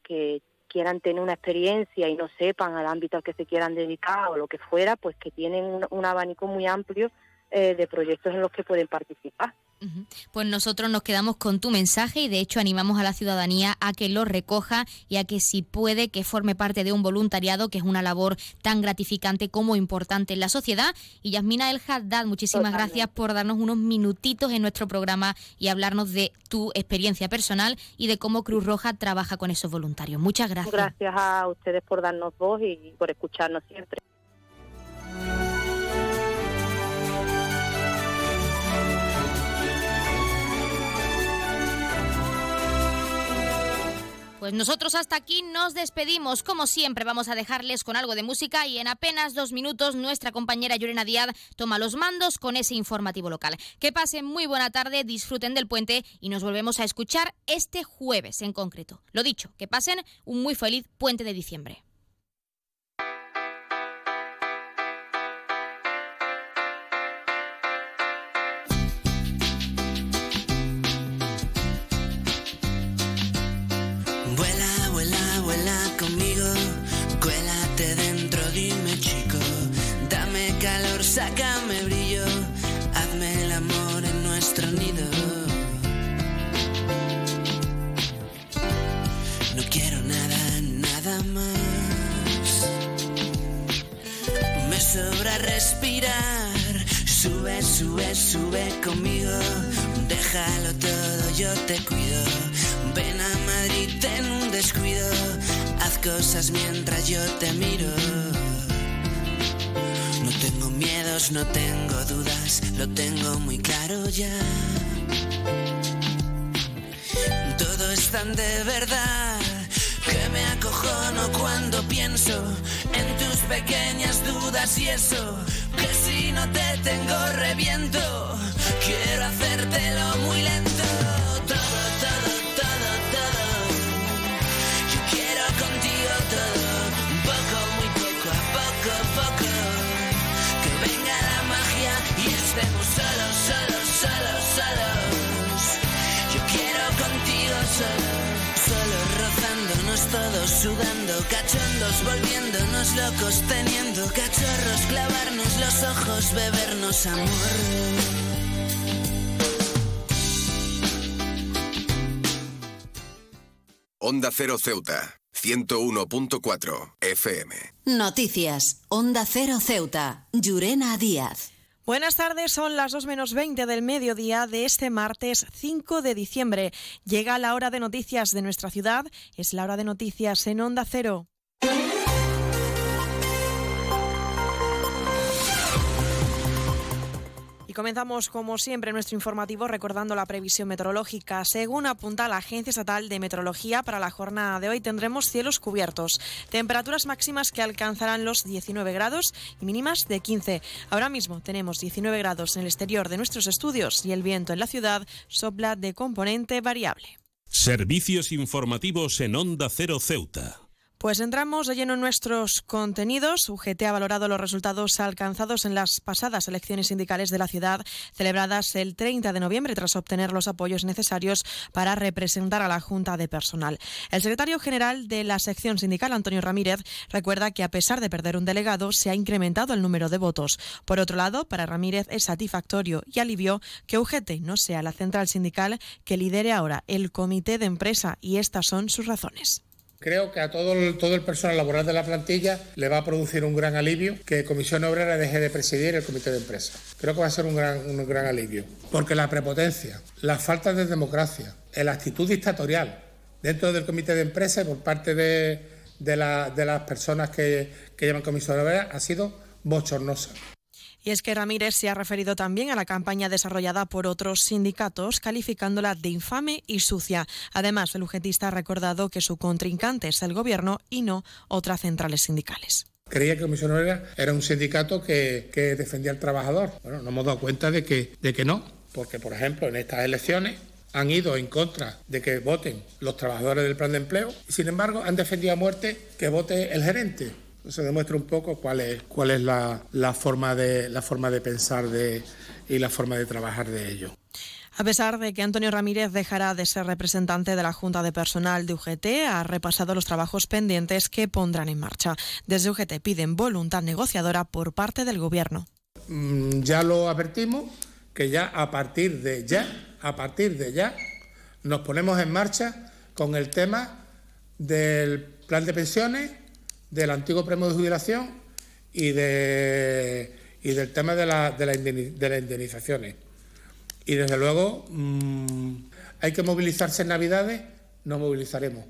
quieran tener una experiencia y no sepan al ámbito al que se quieran dedicar o lo que fuera, pues que tienen un, abanico muy amplio eh, de proyectos en los que pueden participar. Pues nosotros nos quedamos con tu mensaje y de hecho animamos a la ciudadanía a que lo recoja y a que si puede que forme parte de un voluntariado que es una labor tan gratificante como importante en la sociedad. Y Yasmina El Haddad, muchísimas gracias por darnos unos minutitos en nuestro programa y hablarnos de tu experiencia personal y de cómo Cruz Roja trabaja con esos voluntarios. Muchas gracias. Gracias a ustedes por darnos voz y por escucharnos siempre. Pues nosotros hasta aquí nos despedimos. Como siempre, vamos a dejarles con algo de música y en apenas dos minutos nuestra compañera Llorena Díaz toma los mandos con ese informativo local. Que pasen muy buena tarde, disfruten del puente y nos volvemos a escuchar este jueves en concreto. Lo dicho, que pasen un muy feliz puente de diciembre. Me sobra respirar, sube, sube, sube conmigo, déjalo todo, yo te cuido. Ven a Madrid en un descuido, haz cosas mientras yo te miro. No tengo miedos, no tengo dudas, lo tengo muy claro ya. Todo es tan de verdad en tus pequeñas dudas y eso, que si no te tengo reviento, quiero hacértelo muy lento. Todo, todo, todo, todo. Yo quiero contigo todo, poco, muy poco, a poco, poco. Que venga la magia y estemos solos, solos, solos, solos. Yo quiero contigo solo, solo rozándonos todos, sudando, cachondos, volviéndonos locos, teniendo cachorros, clavarnos los ojos, bebernos amor. Onda Cero Ceuta, 101.4 FM. Noticias. Onda Cero Ceuta. Llurena Díaz. Buenas tardes, son las 2 menos 20 del mediodía de este martes 5 de diciembre. Llega la hora de noticias de nuestra ciudad, es la hora de noticias en Onda Cero. Comenzamos, como siempre, nuestro informativo recordando la previsión meteorológica. Según apunta la Agencia Estatal de Meteorología, para la jornada de hoy tendremos cielos cubiertos, temperaturas máximas que alcanzarán los 19 grados y mínimas de 15. Ahora mismo tenemos 19 grados en el exterior de nuestros estudios y el viento en la ciudad sopla de componente variable. Servicios informativos en Onda Cero Ceuta. Pues entramos de lleno en nuestros contenidos. UGT ha valorado los resultados alcanzados en las pasadas elecciones sindicales de la ciudad, celebradas el 30 de noviembre, tras obtener los apoyos necesarios para representar a la Junta de Personal. El secretario general de la sección sindical, Antonio Ramírez, recuerda que a pesar de perder un delegado, se ha incrementado el número de votos. Por otro lado, para Ramírez es satisfactorio y alivio que UGT no sea la central sindical que lidere ahora el comité de empresa y estas son sus razones. Creo que a todo el, todo el personal laboral de la plantilla le va a producir un gran alivio que Comisión Obrera deje de presidir el comité de empresa. Creo que va a ser un gran, un gran alivio. Porque la prepotencia, la falta de democracia, la actitud dictatorial dentro del comité de empresa y por parte de, de, la, de las personas que, que llevan Comisión Obrera ha sido bochornosa. Y es que Ramírez se ha referido también a la campaña desarrollada por otros sindicatos, calificándola de infame y sucia. Además, el ujetista ha recordado que su contrincante es el gobierno y no otras centrales sindicales. Creía que Comisión Obrera era un sindicato que, defendía al trabajador. Bueno, nos hemos dado cuenta de que, de que no, porque, por ejemplo, en estas elecciones han ido en contra de que voten los trabajadores del plan de empleo y, sin embargo, han defendido a muerte que vote el gerente se demuestra un poco cuál es, cuál es la, la, forma de, la forma de pensar de, y la forma de trabajar de ello. A pesar de que Antonio Ramírez dejará de ser representante de la Junta de Personal de UGT, ha repasado los trabajos pendientes que pondrán en marcha. Desde UGT piden voluntad negociadora por parte del Gobierno. Ya lo advertimos que ya a partir de ya, a partir de ya, nos ponemos en marcha con el tema del plan de pensiones, del antiguo premio de jubilación y, de, y del tema de, la, de, las indemnizaciones. Y desde luego mm, hay que movilizarse en Navidades, nos movilizaremos.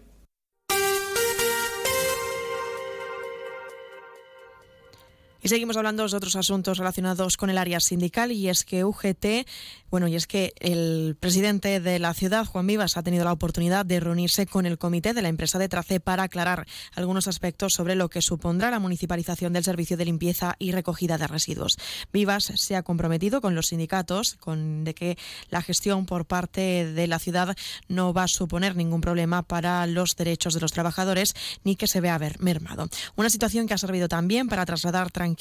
Y seguimos hablando de otros asuntos relacionados con el área sindical y es que UGT, bueno, y es que el presidente de la ciudad, Juan Vivas, ha tenido la oportunidad de reunirse con el comité de la empresa de Trace para aclarar algunos aspectos sobre lo que supondrá la municipalización del servicio de limpieza y recogida de residuos. Vivas se ha comprometido con los sindicatos con de que la gestión por parte de la ciudad no va a suponer ningún problema para los derechos de los trabajadores ni que se vea mermado. Una situación que ha servido también para trasladar tranquilidad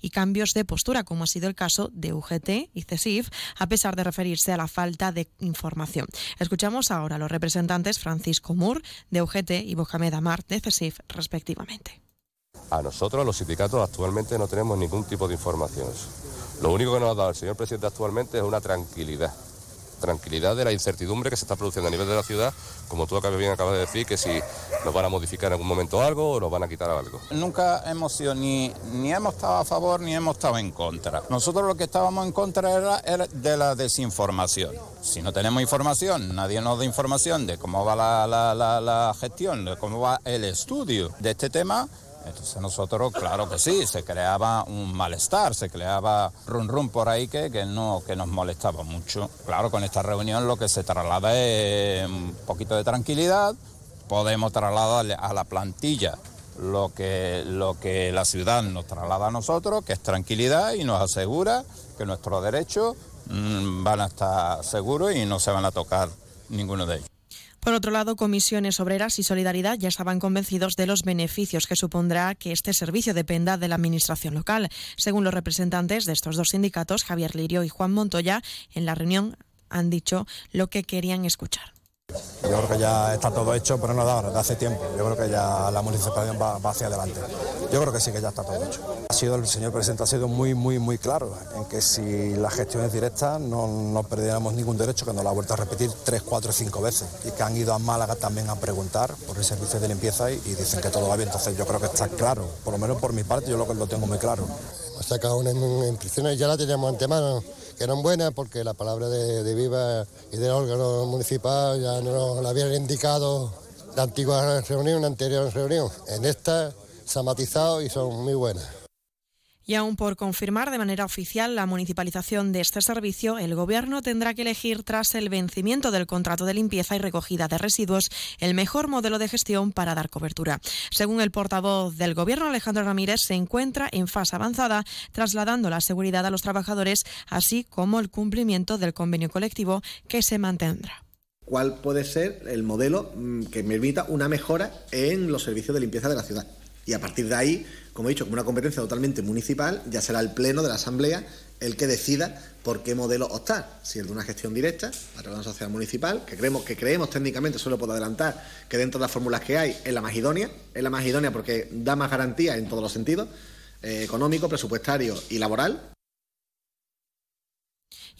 y cambios de postura, como ha sido el caso de UGT y CESIF, a pesar de referirse a la falta de información. Escuchamos ahora a los representantes Francisco Mur, de UGT, y Mohamed Amar, de CESIF, respectivamente. A nosotros, los sindicatos, actualmente no tenemos ningún tipo de información. Lo único que nos ha dado el señor presidente actualmente es una tranquilidad tranquilidad de la incertidumbre que se está produciendo a nivel de la ciudad, como tú bien acabas de decir, que si nos van a modificar en algún momento algo o nos van a quitar algo. Nunca hemos sido ni, ni hemos estado a favor ni hemos estado en contra. Nosotros lo que estábamos en contra era, de la desinformación. Si no tenemos información, nadie nos da información de cómo va la, la, la gestión, de cómo va el estudio de este tema, entonces nosotros, claro que sí, se creaba un malestar, se creaba rum rum por ahí que, que, no, que nos molestaba mucho. Claro, con esta reunión lo que se traslada es un poquito de tranquilidad, podemos trasladarle a la plantilla lo que, lo que la ciudad nos traslada a nosotros, que es tranquilidad y nos asegura que nuestros derechos mm, van a estar seguros y no se van a tocar ninguno de ellos. Por otro lado, comisiones obreras y solidaridad ya estaban convencidos de los beneficios que supondrá que este servicio dependa de la Administración local. Según los representantes de estos dos sindicatos, Javier Lirio y Juan Montoya, en la reunión han dicho lo que querían escuchar. Yo creo que ya está todo hecho, pero no da ahora, de hace tiempo. Yo creo que ya la municipalidad va, hacia adelante. Yo creo que sí que ya está todo hecho. Ha sido el señor presidente ha sido muy, muy, muy claro en que si la gestión es directa no, no perdiéramos ningún derecho, que nos lo ha vuelto a repetir tres, cuatro, cinco veces. Y que han ido a Málaga también a preguntar por el servicio de limpieza y, dicen que todo va bien. Entonces yo creo que está claro, por lo menos por mi parte yo lo, lo tengo muy claro. Ha sacado una inscripción y ya la teníamos antemano que eran buenas porque la palabra de, Viva y del órgano municipal ya nos la habían indicado la antigua reunión, la anterior reunión. En esta se ha matizado y son muy buenas. Y aún por confirmar de manera oficial la municipalización de este servicio, el Gobierno tendrá que elegir, tras el vencimiento del contrato de limpieza y recogida de residuos, el mejor modelo de gestión para dar cobertura. Según el portavoz del Gobierno, Alejandro Ramírez, se encuentra en fase avanzada, trasladando la seguridad a los trabajadores, así como el cumplimiento del convenio colectivo que se mantendrá cuál puede ser el modelo mm, que me permita una mejora en los servicios de limpieza de la ciudad. Y a partir de ahí como he dicho, como una competencia totalmente municipal, ya será el Pleno de la Asamblea el que decida por qué modelo optar, si el de una gestión directa a través de una sociedad municipal, que creemos, que creemos técnicamente, solo puedo adelantar, que dentro de las fórmulas que hay es la más idónea, es la más idónea porque da más garantía en todos los sentidos, eh, económico, presupuestario y laboral,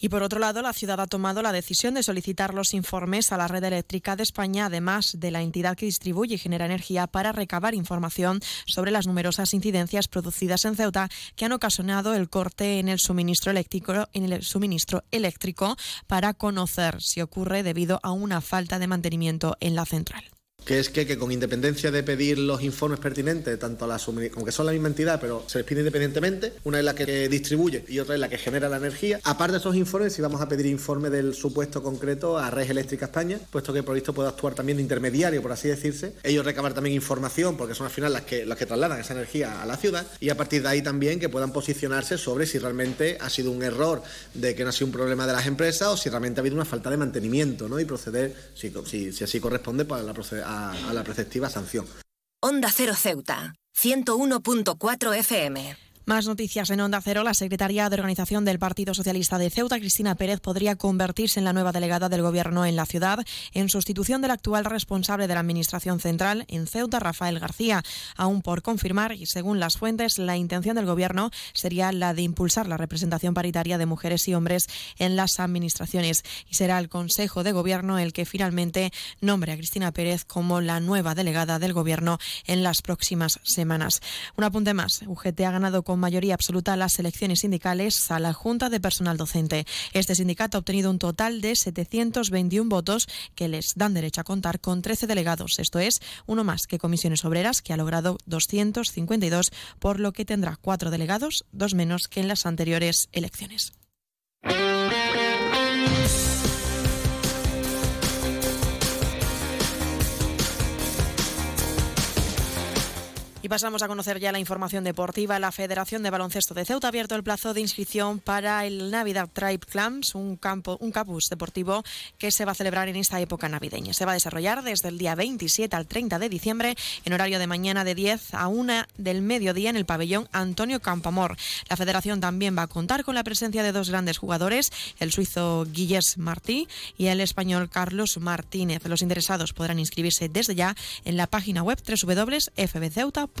y por otro lado, la ciudad ha tomado la decisión de solicitar los informes a la red eléctrica de España, además de la entidad que distribuye y genera energía, para recabar información sobre las numerosas incidencias producidas en Ceuta que han ocasionado el corte en el suministro eléctrico, en el suministro eléctrico para conocer si ocurre debido a una falta de mantenimiento en la central que es que, con independencia de pedir los informes pertinentes, tanto a la como que son la misma entidad, pero se les pide independientemente, una es la que distribuye y otra es la que genera la energía. Aparte de esos informes, si vamos a pedir informe del supuesto concreto a Red Eléctrica España, puesto que el proyecto puede actuar también de intermediario, por así decirse. Ellos recabar también información, porque son al final las que, las que trasladan esa energía a la ciudad, y a partir de ahí también que puedan posicionarse sobre si realmente ha sido un error de que no ha sido un problema de las empresas o si realmente ha habido una falta de mantenimiento, ¿no? Y proceder, si, si, así corresponde, para la proceder a, la preceptiva sanción. Onda Cero Ceuta, 101.4 FM. Más noticias en Onda Cero. La secretaria de Organización del Partido Socialista de Ceuta, Cristina Pérez, podría convertirse en la nueva delegada del Gobierno en la ciudad, en sustitución del actual responsable de la Administración Central en Ceuta, Rafael García. Aún por confirmar, y según las fuentes, la intención del Gobierno sería la de impulsar la representación paritaria de mujeres y hombres en las administraciones. Y será el Consejo de Gobierno el que finalmente nombre a Cristina Pérez como la nueva delegada del Gobierno en las próximas semanas. Un apunte más. UGT ha ganado con mayoría absoluta las elecciones sindicales a la Junta de Personal Docente. Este sindicato ha obtenido un total de 721 votos que les dan derecho a contar con 13 delegados. Esto es uno más que Comisiones Obreras, que ha logrado 252, por lo que tendrá cuatro delegados, dos menos que en las anteriores elecciones. Pasamos a conocer ya la información deportiva. La Federación de Baloncesto de Ceuta ha abierto el plazo de inscripción para el Navidad Tribe Clams, un, campo, un campus deportivo que se va a celebrar en esta época navideña. Se va a desarrollar desde el día 27 al 30 de diciembre en horario de mañana de 10 a 1 del mediodía en el pabellón Antonio Campamor. La Federación también va a contar con la presencia de dos grandes jugadores, el suizo Guillés Martí y el español Carlos Martínez. Los interesados podrán inscribirse desde ya en la página web www.fbceuta.com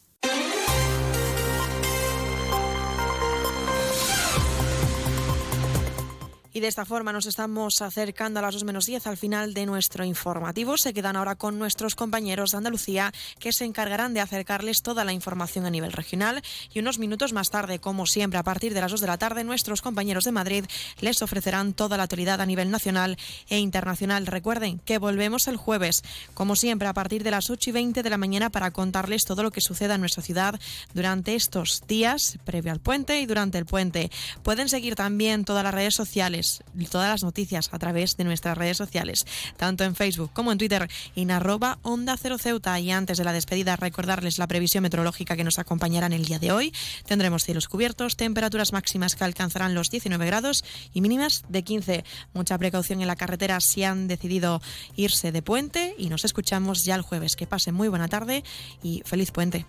Y de esta forma nos estamos acercando a las 2 menos 10 al final de nuestro informativo. Se quedan ahora con nuestros compañeros de Andalucía que se encargarán de acercarles toda la información a nivel regional. Y unos minutos más tarde, como siempre, a partir de las 2 de la tarde, nuestros compañeros de Madrid les ofrecerán toda la actualidad a nivel nacional e internacional. Recuerden que volvemos el jueves, como siempre, a partir de las 8 y 20 de la mañana para contarles todo lo que suceda en nuestra ciudad durante estos días, previo al puente y durante el puente. Pueden seguir también todas las redes sociales todas las noticias a través de nuestras redes sociales, tanto en Facebook como en Twitter, en arroba Onda Ceuta. Y antes de la despedida, recordarles la previsión meteorológica que nos acompañará en el día de hoy. Tendremos cielos cubiertos, temperaturas máximas que alcanzarán los 19 grados y mínimas de 15. Mucha precaución en la carretera si han decidido irse de puente y nos escuchamos ya el jueves. Que pasen muy buena tarde y feliz puente.